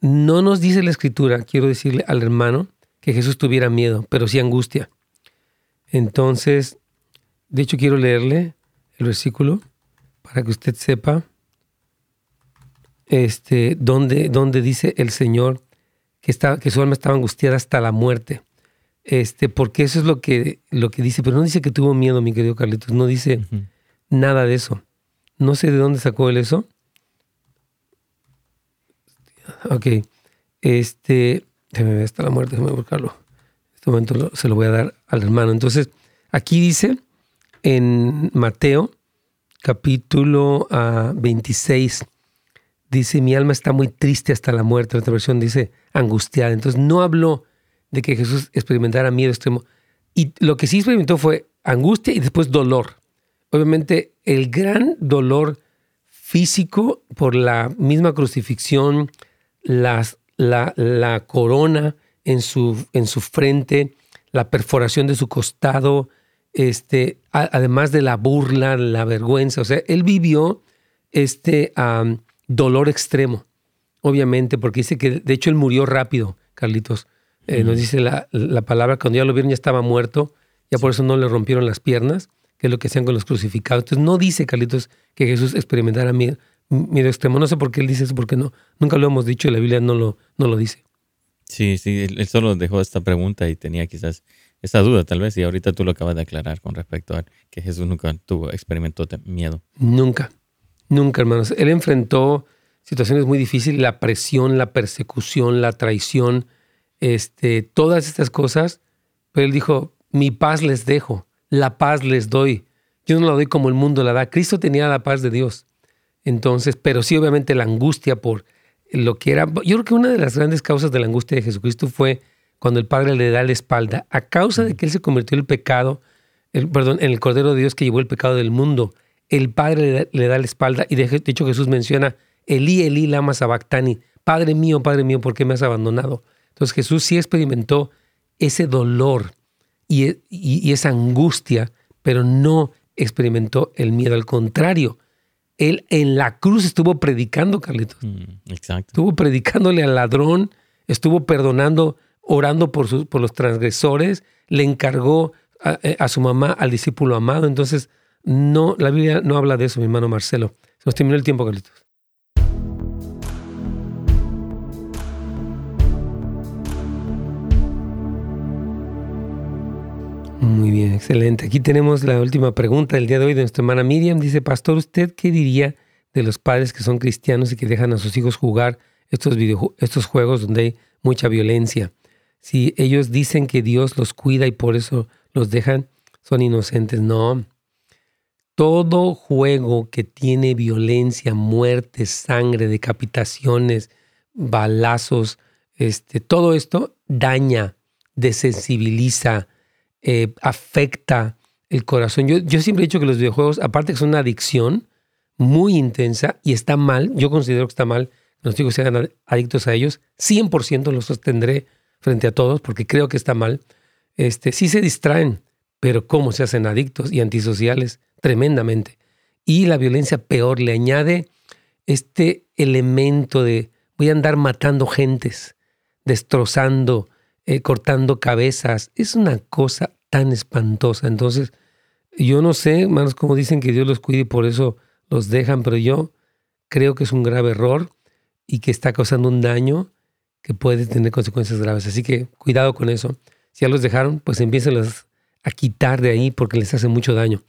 S3: No nos dice la escritura, quiero decirle al hermano, que Jesús tuviera miedo, pero sí angustia. Entonces, de hecho quiero leerle el versículo para que usted sepa este, dónde, dónde dice el Señor que, está, que su alma estaba angustiada hasta la muerte. Este, porque eso es lo que, lo que dice, pero no dice que tuvo miedo, mi querido Carlitos, no dice nada de eso. No sé de dónde sacó él eso. Ok. Este. Hasta la muerte, déjame buscarlo. En este momento lo- se lo voy a dar al hermano. Entonces, aquí dice en Mateo, capítulo ah, 26, dice: Mi alma está muy triste hasta la muerte. En otra versión dice angustiada. Entonces, no habló de que Jesús experimentara miedo extremo. Y lo que sí experimentó fue angustia y después dolor obviamente el gran dolor físico por la misma crucifixión, la, la corona en su, en su frente, la perforación de su costado, este, además de la burla, la vergüenza. O sea, él vivió este dolor extremo, obviamente, porque dice que de hecho él murió rápido, Carlitos. Eh, Nos dice la, la palabra, cuando ya lo vieron ya estaba muerto, ya por eso no le rompieron las piernas, que es lo que hacían con los crucificados. Entonces no dice, Carlitos, que Jesús experimentara miedo, miedo extremo. No sé por qué él dice eso, porque no, nunca lo hemos dicho y la Biblia no lo, no lo dice.
S2: Sí, sí, él, solo dejó esta pregunta y tenía quizás esa duda tal vez y ahorita tú lo acabas de aclarar con respecto a que Jesús nunca tuvo, experimentó miedo.
S3: Nunca, nunca, hermanos. Él enfrentó situaciones muy difíciles, la presión, la persecución, la traición, este, todas estas cosas, pero él dijo, mi paz les dejo, la paz les doy. Yo no la doy como el mundo la da. Cristo tenía la paz de Dios. Entonces, pero sí obviamente la angustia por lo que era. Yo creo que una de las grandes causas de la angustia de Jesucristo fue cuando el Padre le da la espalda, a causa de que Él se convirtió en el pecado, el, perdón, en el Cordero de Dios que llevó el pecado del mundo, el Padre le da, la espalda y de hecho Jesús menciona, Elí, Elí, lama sabactani, Padre mío, Padre mío, ¿por qué me has abandonado? Entonces Jesús sí experimentó ese dolor y, y esa angustia, pero no experimentó el miedo, al contrario, él en la cruz estuvo predicando, Carlitos.
S2: Mm, exacto.
S3: Estuvo predicándole al ladrón, estuvo perdonando, orando por, por los transgresores, le encargó eh, a, su mamá, al discípulo amado. Entonces, no, la Biblia no habla de eso, mi hermano Marcelo. Se nos terminó el tiempo, Carlitos. Muy bien, excelente. Aquí tenemos la última pregunta del día de hoy de nuestra hermana Miriam. Dice, Pastor, ¿usted qué diría de los padres que son cristianos y que dejan a sus hijos jugar estos, estos juegos donde hay mucha violencia? Si ellos dicen que Dios los cuida y por eso los dejan, son inocentes. No. Todo juego que tiene violencia, muerte, sangre, decapitaciones, balazos, este, todo esto daña, desensibiliza, eh, afecta el corazón. Yo, siempre he dicho que los videojuegos, aparte que son una adicción muy intensa y está mal, yo considero que está mal que los hijos sean adictos a ellos, 100% los sostendré frente a todos porque creo que está mal. Este, sí se distraen, pero cómo se hacen adictos y antisociales, tremendamente. Y la violencia peor le añade este elemento de voy a andar matando gentes, destrozando, eh, cortando cabezas. Es una cosa tan espantosa. Entonces, yo no sé, hermanos, como dicen que Dios los cuide y por eso los dejan, pero yo creo que es un grave error y que está causando un daño que puede tener consecuencias graves. Así que cuidado con eso. Si ya los dejaron, pues empiecen a quitar de ahí porque les hace mucho daño.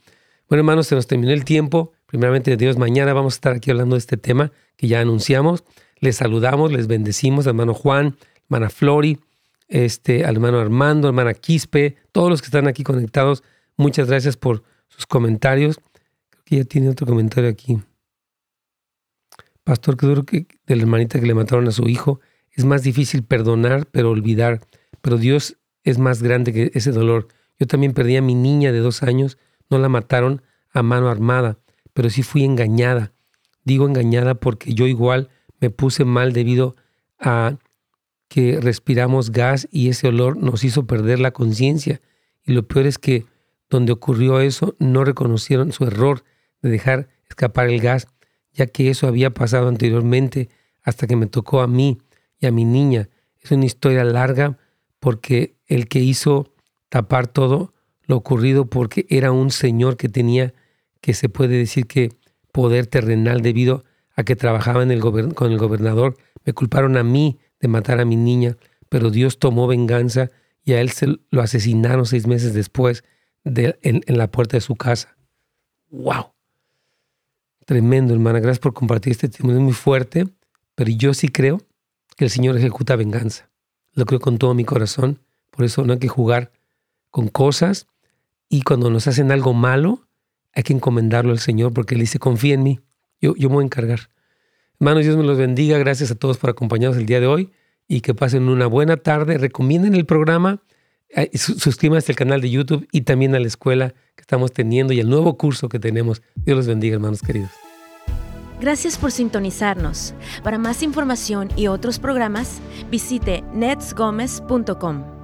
S3: Bueno, hermanos, se nos terminó el tiempo. Primeramente, Dios, mañana vamos a estar aquí hablando de este tema que ya anunciamos. Les saludamos, les bendecimos, hermano Juan, hermana Flori, este, al hermano Armando, hermana Quispe, todos los que están aquí conectados, muchas gracias por sus comentarios. Creo que ya tiene otro comentario aquí. Pastor, qué duro que de la hermanita que le mataron a su hijo. Es más difícil perdonar, pero olvidar. Pero Dios es más grande que ese dolor. Yo también perdí a mi niña de dos años. No la mataron a mano armada, pero sí fui engañada. Digo engañada porque yo igual me puse mal debido a que respiramos gas y ese olor nos hizo perder la conciencia. Y lo peor es que donde ocurrió eso no reconocieron su error de dejar escapar el gas, ya que eso había pasado anteriormente hasta que me tocó a mí y a mi niña. Es una historia larga porque el que hizo tapar todo lo ocurrido porque era un señor que tenía, que se puede decir que poder terrenal debido a que trabajaba en el con el gobernador. Me culparon a mí de matar a mi niña, pero Dios tomó venganza y a él se lo asesinaron seis meses después de, en, la puerta de su casa. ¡Wow! Tremendo, hermana. Gracias por compartir este testimonio muy fuerte, pero yo sí creo que el Señor ejecuta venganza. Lo creo con todo mi corazón. Por eso no hay que jugar con cosas y cuando nos hacen algo malo, hay que encomendarlo al Señor porque Él dice, confía en mí, yo, yo me voy a encargar. Hermanos, Dios me los bendiga. Gracias a todos por acompañarnos el día de hoy y que pasen una buena tarde. Recomienden el programa, eh, suscríbanse al canal de YouTube y también a la escuela que estamos teniendo y el nuevo curso que tenemos. Dios los bendiga, hermanos queridos.
S1: Gracias por sintonizarnos. Para más información y otros programas, visite netsgomez.com.